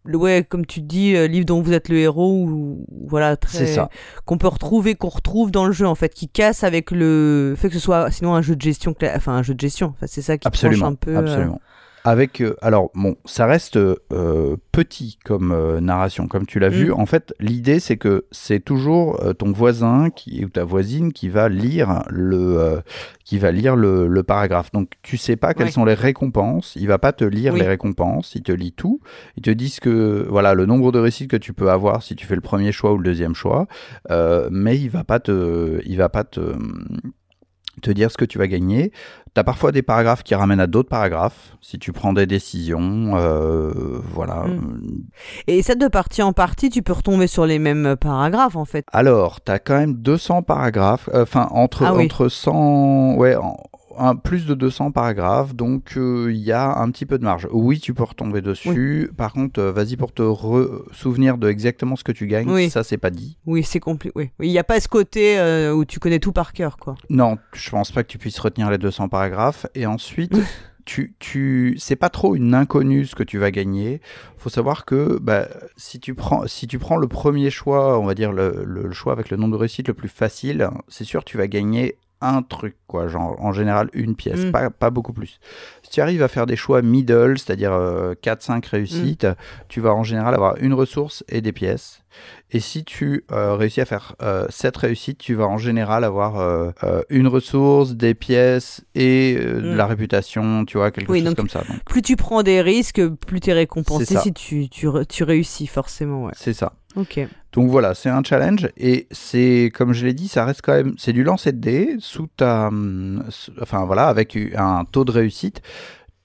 Ouais, comme tu dis, euh, livre dont vous êtes le héros, ou voilà, très. Ça. Qu'on peut retrouver, qu'on retrouve dans le jeu, en fait, qui casse avec le fait que ce soit sinon un jeu de gestion, enfin un jeu de gestion. Enfin, c'est ça qui tranche un peu. euh, absolument. Avec, euh, alors bon, ça reste euh, petit comme euh, narration, comme tu l'as Mm. vu. En fait, l'idée c'est que c'est toujours euh, ton voisin qui ou ta voisine qui va lire le, euh, qui va lire le, le paragraphe. Donc tu sais pas quelles Ouais. sont les récompenses. Il va pas te lire Oui. les récompenses. Il te lit tout. Il te dit ce que voilà le nombre de réussites que tu peux avoir si tu fais le premier choix ou le deuxième choix. Euh, mais il va pas te, il va pas te te dire ce que tu vas gagner. Tu as parfois des paragraphes qui ramènent à d'autres paragraphes, si tu prends des décisions, euh, voilà. Mm. Et ça, de partie en partie, tu peux retomber sur les mêmes paragraphes, en fait. Alors, tu as quand même 200 paragraphes, euh, enfin, entre, Ah oui. entre 100, ouais, en- un, plus de 200 paragraphes, donc euh, il y a un petit peu de marge. Oui, tu peux retomber dessus, par contre, euh, vas-y pour te souvenir de exactement ce que tu gagnes, Oui. ça c'est pas dit. Oui, c'est compliqué. Oui, Oui, il n'y a pas ce côté euh, où tu connais tout par cœur, quoi. Non, je pense pas que tu puisses retenir les 200 paragraphes. Et ensuite, *laughs* tu, tu, c'est pas trop une inconnue ce que tu vas gagner. Faut savoir que bah, si tu prends, si tu prends le premier choix, on va dire le, le choix avec le nombre de réussites le plus facile, c'est sûr tu vas gagner un truc, quoi. Genre, en général, une pièce, Mm. pas, pas beaucoup plus. Si tu arrives à faire des choix middle, c'est-à-dire 4-5 réussites, tu vas en général avoir une ressource et des pièces. Et si tu euh, réussis à faire 7 réussites, tu vas en général avoir euh, euh, une ressource, des pièces et euh, de Mm. la réputation, tu vois, quelque Oui, chose donc- comme ça. Donc, Plus tu prends des risques, plus t'es récompensé C'est ça. si tu, tu, tu réussis forcément. Ouais. c'est ça. Donc voilà, c'est un challenge et c'est comme je l'ai dit, ça reste quand même c'est du lancer de dés sous ta hum, enfin voilà, avec un taux de réussite.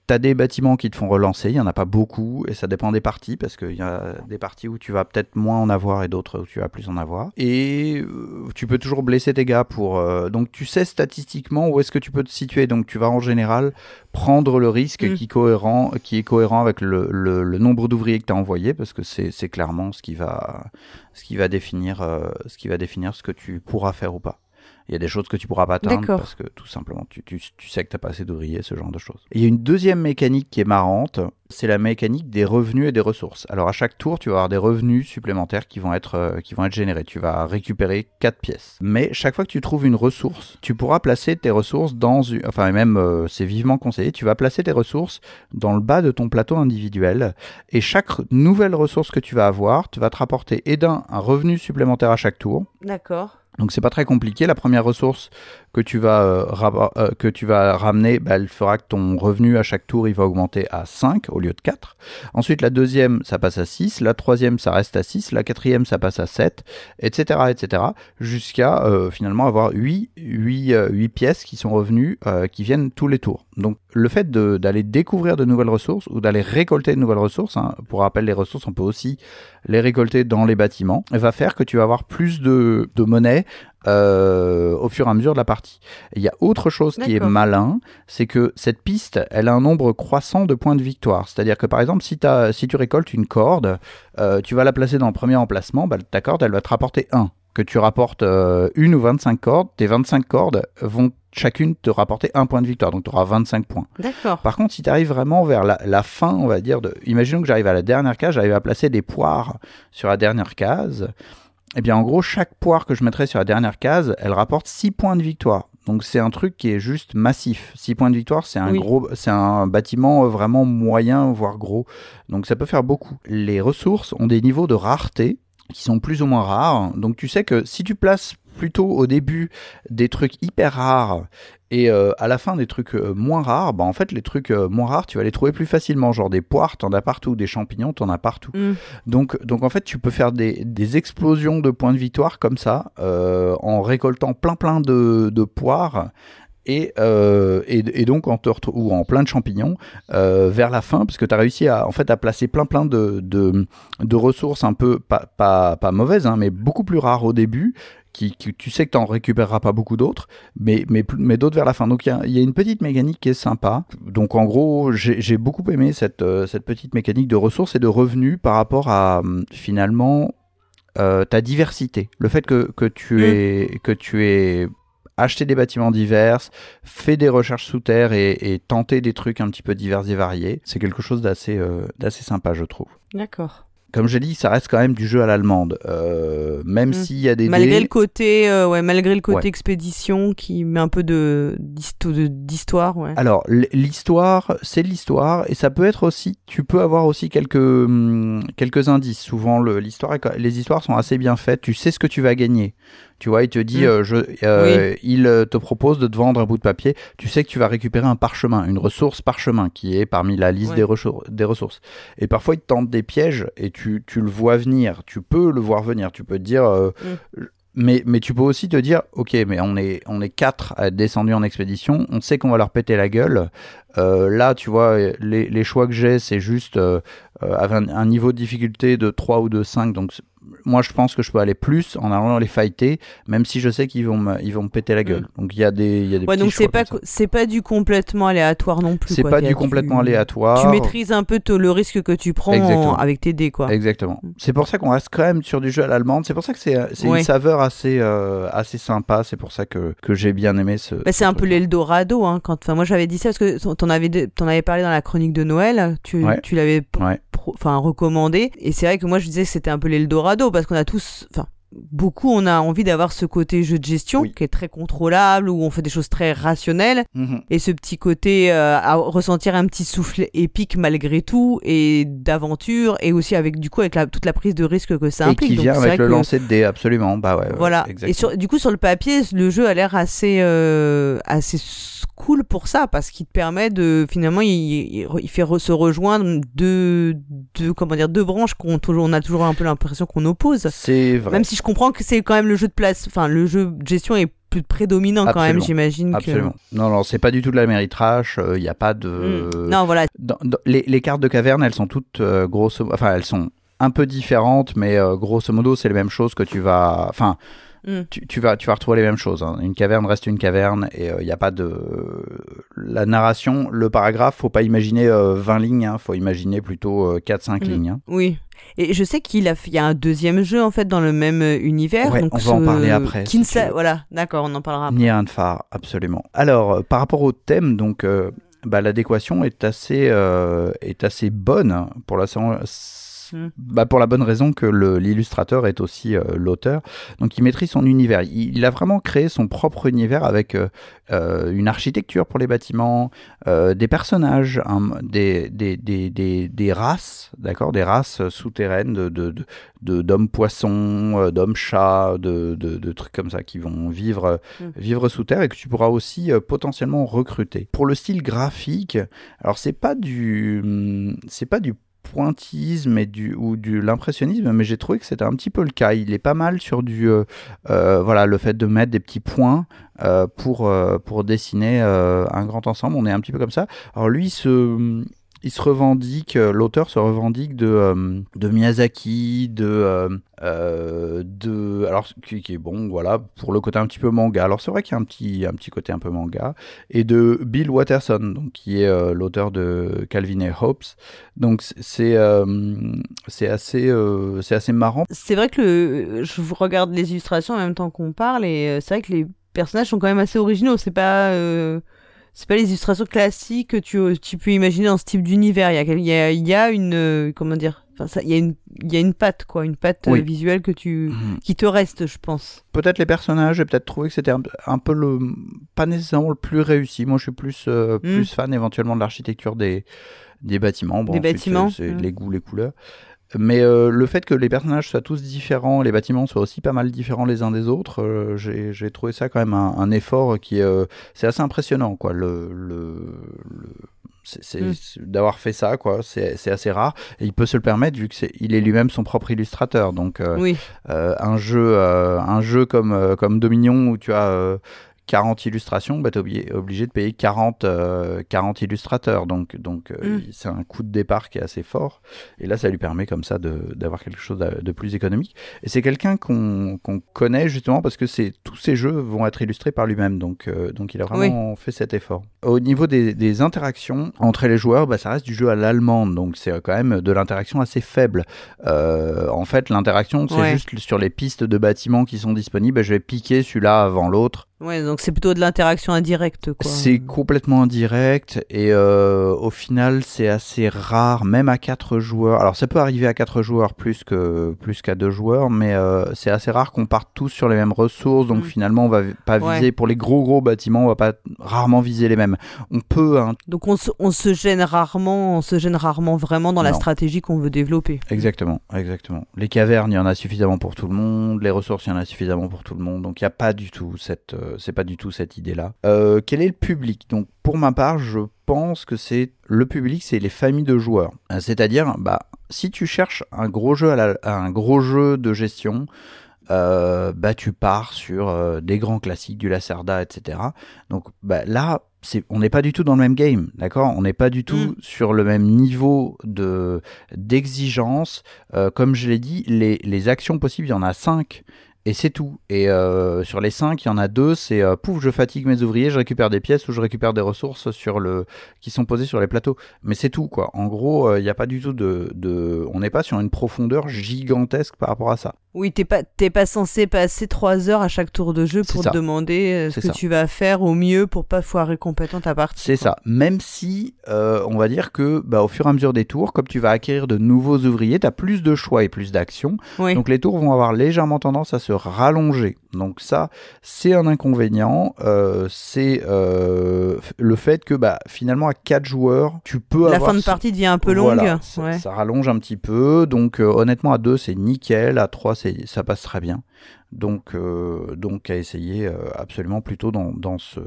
T'as des bâtiments qui te font relancer, il y en a pas beaucoup et ça dépend des parties parce qu'il y a des parties où tu vas peut-être moins en avoir et d'autres où tu vas plus en avoir. Et euh, tu peux toujours blesser tes gars pour euh, donc tu sais statistiquement où est-ce que tu peux te situer donc tu vas en général prendre le risque Mm. qui, est cohérent, qui est cohérent avec le, le- le nombre d'ouvriers que tu as envoyé parce que c'est c'est clairement ce qui va ce qui va définir euh, ce qui va définir ce que tu pourras faire ou pas. Il y a des choses que tu pourras pas atteindre parce que tout simplement tu, tu, tu sais que t'as pas assez d'ouvriers, ce genre de choses. Et il y a une deuxième mécanique qui est marrante, c'est la mécanique des revenus et des ressources. Alors à chaque tour, tu vas avoir des revenus supplémentaires qui vont être euh, qui vont être générés. Tu vas récupérer quatre pièces. Mais chaque fois que tu trouves une ressource, tu pourras placer tes ressources dans une enfin et même euh, c'est vivement conseillé, tu vas placer tes ressources dans le bas de ton plateau individuel et chaque nouvelle ressource que tu vas avoir, tu vas te rapporter et d'un un revenu supplémentaire à chaque tour. D'accord. Donc c'est pas très compliqué. La première ressource que tu vas, euh, euh, que tu vas ramener, bah, elle fera que ton revenu à chaque tour il va augmenter à 5 au lieu de 4. Ensuite la deuxième ça passe à 6, la troisième ça reste à 6, la quatrième ça passe à 7, etc. etc. jusqu'à euh, finalement avoir 8, 8, euh, 8 pièces qui sont revenues, qui viennent tous les tours. Donc le fait d'aller découvrir de nouvelles ressources ou d'aller récolter de nouvelles ressources, hein, pour rappel les ressources on peut aussi les récolter dans les bâtiments, va faire que tu vas avoir plus de, de monnaie euh, au fur et à mesure de la partie. Il y a autre chose qui est malin, c'est que cette piste, elle a un nombre croissant de points de victoire. C'est-à-dire que par exemple, si, tu récoltes une corde, euh, tu vas la placer dans le premier emplacement, bah, ta corde, elle va te rapporter 1. Que tu rapportes euh, une ou 25 cordes, tes 25 cordes vont chacune te rapporter un point de victoire, donc tu auras 25 points. D'accord. Par contre, si tu arrives vraiment vers la, la fin, on va dire, de, imaginons que j'arrive à la dernière case, j'arrive à placer des poires sur la dernière case, eh bien en gros, chaque poire que je mettrai sur la dernière case, elle rapporte 6 points de victoire. Donc c'est un truc qui est juste massif. 6 points de victoire, c'est un Oui. gros, c'est un bâtiment euh, vraiment moyen, voire gros. Donc ça peut faire beaucoup. Les ressources ont des niveaux de rareté qui sont plus ou moins rares. Donc tu sais que si tu places plutôt au début des trucs hyper rares et euh, à la fin des trucs euh, moins rares, bah en fait les trucs euh, moins rares tu vas les trouver plus facilement. Genre des poires, t'en as partout, des champignons, t'en as partout. Mm. Donc, donc en fait tu peux faire des, des explosions de points de victoire comme ça euh, en récoltant plein plein de, de poires. Et, euh, et, et donc en te ou en plein de champignons euh, vers la fin parce que tu as réussi à en fait à placer plein plein de, de, de ressources un peu pas, pas, pas mauvaises hein, mais beaucoup plus rares au début qui, qui- tu sais que tu n'en récupéreras pas beaucoup d'autres mais, mais, d'autres vers la fin donc il y a, il y a une petite mécanique qui est sympa donc en gros j'ai beaucoup aimé cette, euh, cette petite mécanique de ressources et de revenus par rapport à hum, finalement euh, ta diversité le fait que, que tu Mm. es que tu es acheté des bâtiments divers, fait des recherches sous terre et, et tenter des trucs un petit peu divers et variés, c'est quelque chose d'assez euh, d'assez sympa, je trouve. D'accord. Comme j'ai dit, ça reste quand même du jeu à l'allemande, euh, même Mm. s'il y a des Malgré dés- le côté, euh, ouais, malgré le côté Ouais. expédition qui met un peu de d'histo- de- d'histoire, ouais. Alors, l'histoire, c'est l'histoire, et ça peut être aussi, tu peux avoir aussi quelques, hum, quelques indices. Souvent, le- l'histoire, les histoires sont assez bien faites, tu sais ce que tu vas gagner. Tu vois, il te dit, Mm. euh, je, euh, il euh, te propose de te vendre un bout de papier, tu sais que tu vas récupérer un parchemin, une ressource parchemin, qui est parmi la liste Ouais. des, ressour- des ressources. Et parfois, il te tente des pièges, et tu, tu le vois venir, tu peux le voir venir, tu peux te dire... euh, mais, mais tu peux aussi te dire, ok, mais on est, on est quatre à être descendus en expédition, on sait qu'on va leur péter la gueule. Euh, là, tu vois, les, les choix que j'ai, c'est juste euh, avec un, un niveau de difficulté de 3 ou de 5. Donc, moi, je pense que je peux aller plus en allant les fighter, même si je sais qu'ils vont me, ils vont me péter la gueule. Donc, il y a des, y a des Mm. Ouais, petits donc c'est pas c'est pas du complètement aléatoire non plus. C'est pas du complètement tu- aléatoire. Tu maîtrises un peu le risque que tu prends en- avec tes dés, quoi. Exactement. C'est pour ça qu'on reste quand même sur du jeu à l'allemande. C'est pour ça que c'est c'est Ouais. une saveur assez, euh, assez sympa. C'est pour ça que, que j'ai bien aimé ce. Bah, c'est ce un peu l'Eldorado, hein. Quand, moi j'avais dit ça parce que t'en avais, t'en avais parlé dans la chronique de Noël. Tu, Ouais. tu l'avais, enfin, recommandé. Et c'est vrai que moi je disais que c'était un peu l'Eldorado parce qu'on a tous, enfin, beaucoup on a envie d'avoir ce côté jeu de gestion Oui. qui est très contrôlable, où on fait des choses très rationnelles, Mhm. et ce petit côté euh, à ressentir un petit souffle épique malgré tout, et d'aventure, et aussi avec du coup avec la, toute la prise de risque que ça Et implique. qui Donc, vient c'est avec le que- lancer de dés, absolument. Bah ouais, Voilà. Et sur, du coup, sur le papier, le jeu a l'air assez, euh, assez cool pour ça, parce qu'il te permet de, finalement, il, il, il fait re- se rejoindre deux, deux, comment dire, deux branches qu'on on a toujours un peu l'impression qu'on oppose. C'est vrai. Même si je comprends que c'est quand même le jeu de place, enfin, le jeu de gestion est plus prédominant quand même, Absolument. j'imagine que. Absolument. Non, non, c'est pas du tout de la méritrash. Il n'y a pas de. Mm. Non, voilà. Dans- dans- les, les cartes de caverne, elles sont toutes euh, grosso, enfin elles sont un peu différentes, mais euh, grosso modo c'est les mêmes choses que tu vas, enfin Mm. tu, tu vas tu vas retrouver les mêmes choses. hein. Une caverne reste une caverne et il n'y a pas de la narration, le paragraphe, faut pas imaginer euh, 20 lignes, hein, faut imaginer plutôt 4-5 Mm. lignes. hein. Oui. Et je sais qu'il a, fait- y a un deuxième jeu en fait dans le même euh, univers. Ouais, donc on va en parler après, ne si voilà, d'accord, on en parlera après. Ni un de phare, absolument. Alors, euh, par rapport au thème, donc, euh, bah, l'adéquation est assez, euh, est assez bonne pour la, Mm. bah, pour la bonne raison que l'illustrateur est aussi euh, l'auteur. Donc, il maîtrise son univers. Il, il a vraiment créé son propre univers avec euh, euh, une architecture pour les bâtiments, des personnages, des, des, des, des, des races, d'accord, des races souterraines de, de, de- de- d'hommes poissons, d'hommes chats, de, trucs comme ça qui vont vivre, Mm. vivre sous terre et que tu pourras aussi potentiellement recruter. Pour le style graphique, alors c'est pas du, hum, c'est pas du pointillisme et du ou du l'impressionnisme mais j'ai trouvé que c'était un petit peu le cas. Il est pas mal sur du euh, euh, voilà le fait de mettre des petits points euh, pour pour dessiner un grand ensemble. On est un petit peu comme ça. Alors lui se il se revendique, euh, l'auteur se revendique de, euh, Miyazaki, de, euh, de, alors qui, qui est bon, voilà, pour le côté un petit peu manga. Alors c'est vrai qu'il y a un petit, un petit côté un peu manga, et de Bill Watterson, donc qui est l'auteur de Calvin et Hobbes. Donc c'est, c'est, assez, c'est assez marrant. C'est vrai que je regarde les illustrations en même temps qu'on parle et c'est vrai que les personnages sont quand même assez originaux. C'est pas, c'est pas les illustrations classiques que tu, tu peux imaginer dans ce type d'univers. Il y a, il y a, il y a une, euh, comment dire, ça, il y a une, il y a une patte quoi, une patte euh, Oui. visuelle que tu, Mhm. qui te reste, je pense. Peut-être les personnages, j'ai peut-être trouvé que c'était un, un peu le, pas nécessairement le plus réussi. Moi, je suis plus, euh, Mm. plus fan éventuellement de l'architecture des, des bâtiments. Bon, Des ensuite, bâtiments, c'est, c'est mm. les goûts, les couleurs. Mais euh, le fait que les personnages soient tous différents, les bâtiments soient aussi pas mal différents les uns des autres, euh, j'ai, trouvé ça quand même un, un effort qui est, euh, c'est assez impressionnant, quoi. Le, le, le- c'est, c'est- Mm. d'avoir fait ça, quoi. C'est, c'est assez rare. Et il peut se le permettre vu que c'est, il est lui-même son propre illustrateur. Donc, euh, Oui. un jeu un jeu comme comme Dominion où tu as 40 illustrations, bah, tu es obligé, de payer 40, euh, 40 illustrateurs. Donc, donc euh, Mm. c'est un coût de départ qui est assez fort. Et là, ça lui permet comme ça de- d'avoir quelque chose de, plus économique. Et c'est quelqu'un qu'on connaît justement parce que tous ces jeux vont être illustrés par lui-même. Donc, euh, donc il a vraiment fait cet effort. Au niveau des, des interactions entre les joueurs, bah, ça reste du jeu à l'allemande. Donc c'est quand même de l'interaction assez faible. En fait, l'interaction, c'est Ouais. juste sur les pistes de bâtiments qui sont disponibles. Je vais piquer celui-là avant l'autre. Ouais, donc c'est plutôt de l'interaction indirecte. C'est complètement indirect et euh, au final c'est assez rare, même à quatre joueurs. Alors ça peut arriver à quatre joueurs plus que plus qu'à deux joueurs, mais euh, c'est assez rare qu'on parte tous sur les mêmes ressources. Donc Mm. finalement on va pas Ouais. viser pour les gros gros bâtiments, on va pas rarement viser les mêmes. On peut hein, Donc on se, on se gêne rarement, on se gêne rarement vraiment dans la stratégie qu'on veut développer. Exactement, exactement. Les cavernes, il y en a suffisamment pour tout le monde. Les ressources, il y en a suffisamment pour tout le monde. Donc il n'y a pas du tout cette, euh, c'est pas du tout cette idée-là. Euh, quel est le public? Donc pour ma part, je pense que c'est le public, c'est les familles de joueurs. Euh, C'est-à-dire, bah, si tu cherches un gros jeu à la- un gros jeu de gestion. euh, bah tu pars sur euh, des grands classiques du Lacerda etc donc bah là on n'est pas du tout dans le même game d'accord? On n'est pas du tout Mm. sur le même niveau de d'exigence euh, comme je l'ai dit, les, les actions possibles, il y en a 5. Et c'est tout. Et euh, sur les 5, il y en a deux, c'est euh, pouf, je fatigue mes ouvriers, je récupère des pièces ou je récupère des ressources sur le qui sont posées sur les plateaux. Mais c'est tout, quoi. En gros, euh, il n'y a pas du tout de, de... on n'est pas sur une profondeur gigantesque par rapport à ça. Oui, t'es pas, t'es pas censé passer trois heures à chaque tour de jeu pour te demander euh, ce que tu vas faire au mieux pour pas foirer complètement ta partie. C'est ça. Même si, euh, on va dire que, bah, au fur et à mesure des tours, comme tu vas acquérir de nouveaux ouvriers, tu as plus de choix et plus d'actions. Donc les tours vont avoir légèrement tendance à se rallonger. Donc ça, c'est un inconvénient. Euh, c'est le fait que, bah, finalement, à quatre joueurs, tu peux La avoir... fin de partie devient un peu longue. ça, ça, rallonge un petit peu. Donc honnêtement, à deux, c'est nickel. À trois, c'est ça passe très bien. Donc, euh, donc à essayer euh, absolument plutôt dans, dans, ce,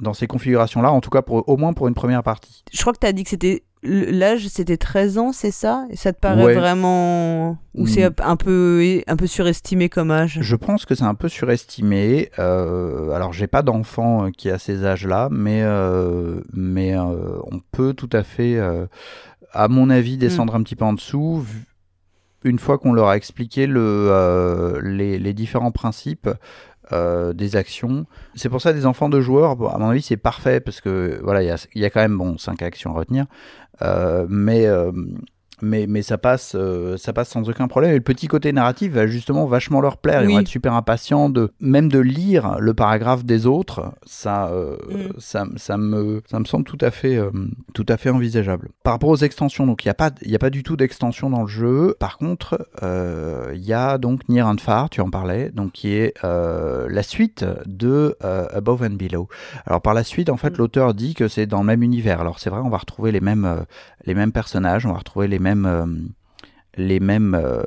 dans ces configurations-là, en tout cas pour, au moins pour une première partie. Je crois que tu as dit que c'était l'âge c'était 13 ans, c'est ça? Et ça te paraît vraiment ou c'est mm. un peu un peu surestimé comme âge? Je pense que c'est un peu surestimé. Euh, alors j'ai pas d'enfant qui a ces âges-là, mais mais on peut tout à fait à mon avis descendre mm. un petit peu en dessous une fois qu'on leur a expliqué euh, les, différents principes euh, des actions. C'est pour ça des enfants de joueurs, à mon avis, c'est parfait parce que voilà, il y a, quand même bon cinq actions à retenir, euh, mais mais, mais ça, passe, euh, ça passe sans aucun problème. Et le petit côté narratif va justement vachement leur plaire. Ils vont être super impatients de même de lire le paragraphe des autres. Ça, euh, mm. ça, ça, me, ça me semble tout à fait, euh, tout à fait envisageable. Par rapport aux extensions, donc il n'y a, pas, y a pas du tout d'extension dans le jeu. Par contre, il y a donc Nier and Far, tu en parlais, donc qui est la suite de Above and Below. Alors par la suite, en fait, mm. l'auteur dit que c'est dans le même univers. Alors c'est vrai, on va retrouver les mêmes, les mêmes personnages, on va retrouver les mêmes euh, les mêmes euh,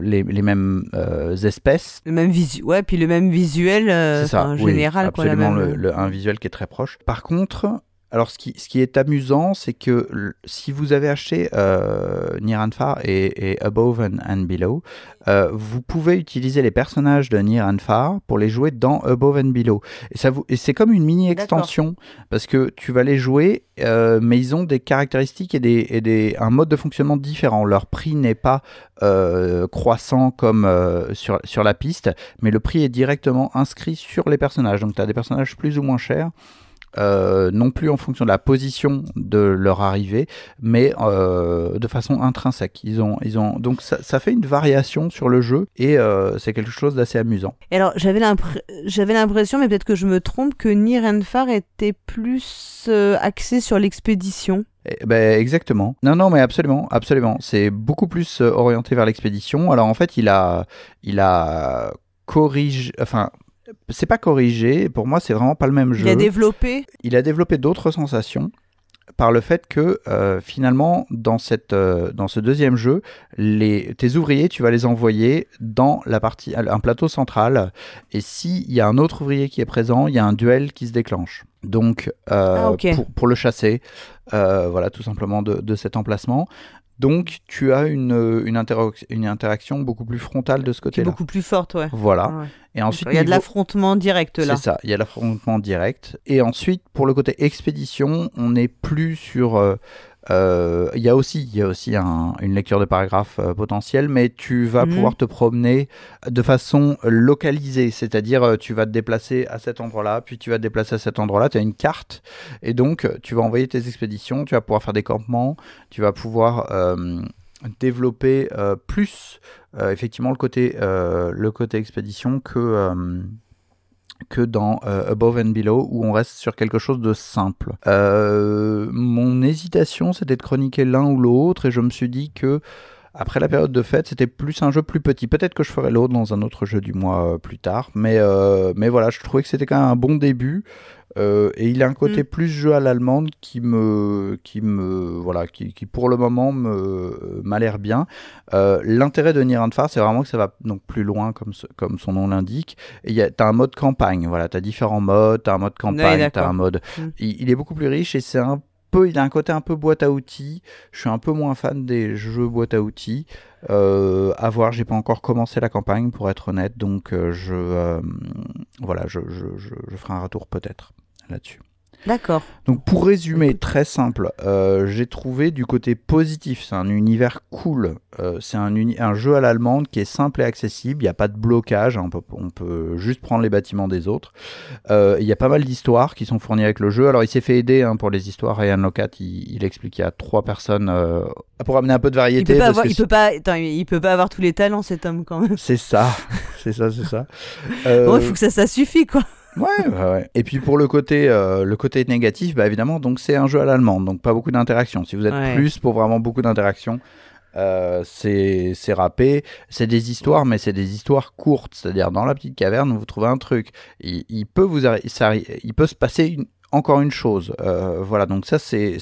les, les, mêmes euh, espèces. Le même visu ouais puis le même visuel en général absolument le, un visuel qui est très proche. Par contre alors, ce qui, ce qui est amusant, c'est que si vous avez acheté euh, Nier and Far et, Above and, Below, euh, vous pouvez utiliser les personnages de Nier and Far pour les jouer dans Above and Below. Et, ça vous, et c'est comme une mini-extension, parce que tu vas les jouer, euh, mais ils ont des caractéristiques et, des, et des, un mode de fonctionnement différent. Leur prix n'est pas euh, croissant comme sur, sur la piste, mais le prix est directement inscrit sur les personnages. Donc, tu as des personnages plus ou moins chers. Euh, non plus en fonction de la position de leur arrivée, mais euh, de façon intrinsèque. Ils ont, ils ont, donc ça, fait une variation sur le jeu et euh, c'est quelque chose d'assez amusant. Et alors j'avais l'impression, mais peut-être que je me trompe, que Nier était plus axé sur l'expédition. Eh ben, exactement. Non, non, mais absolument, absolument. C'est beaucoup plus orienté vers l'expédition. Alors en fait, il a, il a corrigé, enfin, c'est pas corrigé. Pour moi, c'est vraiment pas le même jeu. Il a développé. Il a développé d'autres sensations par le fait que euh, finalement dans cette euh, dans ce deuxième jeu les tes ouvriers tu vas les envoyer dans la partie un plateau central et s'il y a un autre ouvrier qui est présent il y a un duel qui se déclenche donc euh, ah, pour, pour, le chasser voilà tout simplement de, de cet emplacement donc, tu as une, une, une, interaction beaucoup plus frontale de ce côté-là. Beaucoup plus forte, ouais. Voilà. Et ensuite, il y a de l'affrontement direct là. C'est ça, il y a l'affrontement direct. Et ensuite, pour le côté expédition, on n'est plus sur euh, euh, il y a aussi, il y a aussi une lecture de paragraphe euh, potentielle, mais tu vas mhm. pouvoir te promener de façon localisée, c'est-à-dire euh, tu vas te déplacer à cet endroit-là, puis tu vas te déplacer à cet endroit-là, tu as une carte, et donc tu vas envoyer tes expéditions, tu vas pouvoir faire des campements, tu vas pouvoir développer plus effectivement le côté, le côté expédition que que dans euh, Above and Below où on reste sur quelque chose de simple. Euh, mon hésitation c'était de chroniquer l'un ou l'autre et je me suis dit que après la période de fête, c'était plus un jeu plus petit. Peut-être que je ferai l'autre dans un autre jeu du mois euh, plus tard, mais, mais voilà, je trouvais que c'était quand même un bon début. Euh, et il a un côté mm. plus jeu à l'allemande qui me, qui me, voilà, qui, qui pour le moment me m'a l'air bien. Euh, L'intérêt de Nier Far, c'est vraiment que ça va donc plus loin comme comme son nom l'indique. Et y a, t'as un mode campagne, voilà, t'as différents modes, t'as un mode campagne, t'as un mode. Mm. Il, est beaucoup plus riche et c'est un peu, il a un côté un peu boîte à outils. Je suis un peu moins fan des jeux boîte à outils. Euh, à voir, j'ai pas encore commencé la campagne pour être honnête, donc euh, je, voilà, je, je, je, je ferai un retour peut-être là-dessus. D'accord. Donc pour résumer, très simple, euh, j'ai trouvé du côté positif, c'est un univers cool, euh, c'est un, un, jeu à l'allemande qui est simple et accessible, il n'y a pas de blocage, hein, on, peut, on, peut, juste prendre les bâtiments des autres. Euh, il y a pas mal d'histoires qui sont fournies avec le jeu, alors il s'est fait aider hein, pour les histoires, Ryan Locat, il, il explique qu'il y a trois personnes pour amener un peu de variété. Il peut pas, parce avoir, que il peut pas, attends, il peut pas avoir tous les talents cet homme quand même. C'est ça, c'est ça, c'est ça. *laughs* Bon, il faut que ça, ça suffit quoi. Ouais, ouais, ouais, Et puis pour le côté, euh, le côté négatif, bah évidemment, donc c'est un jeu à l'allemande, donc pas beaucoup d'interaction. Si vous êtes Ouais. plus pour vraiment beaucoup d'interaction, euh, c'est c'est râpé. C'est des histoires, mais c'est des histoires courtes. C'est-à-dire dans la petite caverne, vous trouvez un truc. Il, il peut vous ça il peut se passer une- encore une chose. Euh, voilà, donc ça c'est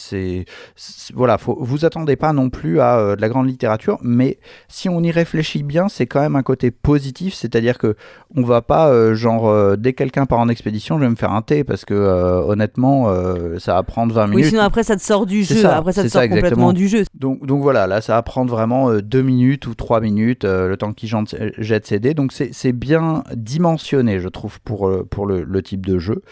voilà, faut, vous attendez pas non plus à euh, de la grande littérature, mais si on y réfléchit bien, c'est quand même un côté positif, c'est-à-dire que on va pas euh, genre euh, dès que quelqu'un part en expédition, je vais me faire un thé parce que honnêtement ça va prendre 20 Oui, minutes. sinon après ça te sort du jeu. ça, après ça te sort ça, complètement du jeu. Donc, donc voilà, là, ça va prendre vraiment euh, deux minutes ou trois minutes, le temps qu'il jette, ses dés. Donc c'est bien dimensionné, je trouve, pour, pour le, le type de jeu.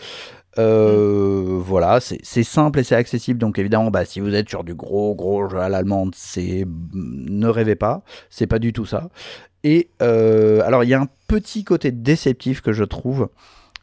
Euh, Voilà, c'est simple et c'est accessible. Donc évidemment, bah, si vous êtes sur du gros, gros jeu à l'allemande, c'est ne rêvez pas, c'est pas du tout ça. Et euh, alors, il y a un petit côté déceptif que je trouve.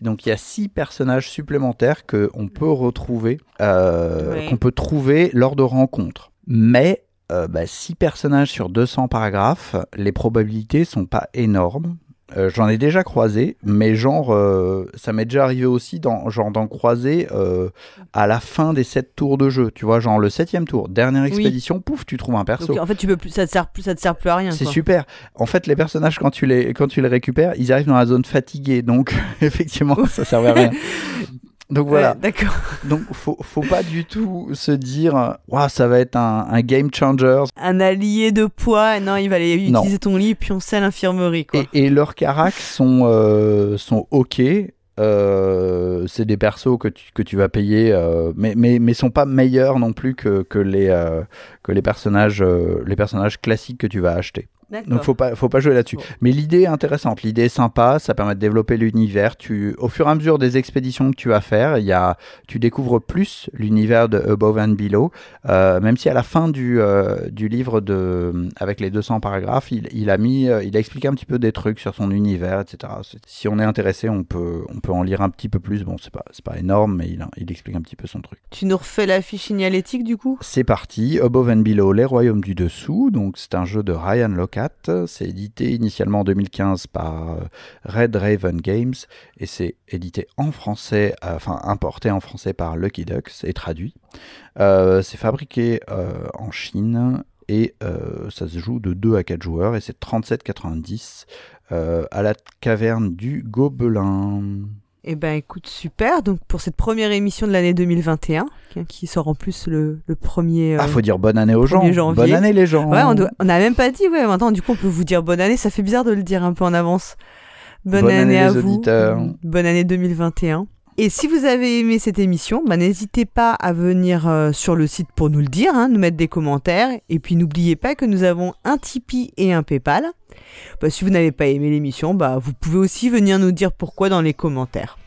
Donc il y a six personnages supplémentaires que on peut retrouver, euh, qu'on peut trouver lors de rencontres. Mais euh, bah, six personnages sur 200 paragraphes, les probabilités sont pas énormes. Euh, J'en ai déjà croisé, mais genre euh, ça m'est déjà arrivé aussi dans genre d'en croiser euh, à la fin des sept tours de jeu. Tu vois, genre le septième tour, dernière expédition, pouf, tu trouves un perso. Donc en fait, tu peux plus, ça te sert plus, ça te sert plus à rien. C'est super. En fait, les personnages, quand tu les, quand tu les récupères, ils arrivent dans la zone fatiguée. Donc, *laughs* effectivement, ça servait à rien. *laughs* Donc voilà. Ouais, D'accord. *laughs* Donc, faut, faut pas du tout se dire, waouh, ça va être un, un game changer. Un allié de poids. Non, il va aller Non. utiliser ton lit puis on sait à l'infirmerie quoi. Et, et leurs caracs sont, euh, sont ok. Euh, c'est des persos que tu, que tu vas payer, euh, mais, mais, mais sont pas meilleurs non plus que, que, les, euh, que les, personnages, euh, les personnages classiques que tu vas acheter. Donc faut pas faut pas jouer là-dessus. Bon. Mais l'idée est intéressante, l'idée est sympa, ça permet de développer l'univers. Tu au fur et à mesure des expéditions que tu vas faire, il y a tu découvres plus l'univers de Above and Below. Euh, même si à la fin du euh, du livre de avec les 200 paragraphes, il, il a mis euh, il a expliqué un petit peu des trucs sur son univers, etc. Si on est intéressé, on peut on peut en lire un petit peu plus. Bon, c'est pas c'est pas énorme, mais il il explique un petit peu son truc. Tu nous refais la fiche signalétique du coup? C'est parti, Above and Below, les royaumes du dessous. Donc c'est un jeu de Ryan C'est édité initialement en 2015 par euh, Red Raven Games et c'est édité en français, euh, enfin importé en français par Lucky Ducks et traduit. Euh, c'est fabriqué en Chine et ça se joue de 2 à 4 joueurs et c'est 37,90 euh, à la caverne du Gobelin. Eh ben écoute, super. Donc pour cette première émission de l'année 2021, qui- sort en plus le, le premier... Ah, euh, faut dire bonne année aux gens. 1er janvier. Bonne année les gens. Ouais, on, doit- on a même pas dit, ouais, maintenant du coup on peut vous dire bonne année, ça fait bizarre de le dire un peu en avance. Bonne, Bonne année, année, à les vous. auditeurs. Bonne année 2021. Et si vous avez aimé cette émission, bah, n'hésitez pas à venir euh, sur le site pour nous le dire, hein, nous mettre des commentaires. Et puis n'oubliez pas que nous avons un Tipeee et un PayPal. Bah, si vous n'avez pas aimé l'émission, bah, vous pouvez aussi venir nous dire pourquoi dans les commentaires.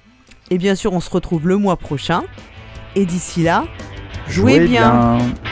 Et bien sûr, on se retrouve le mois prochain. Et d'ici là, jouez, bien. bien.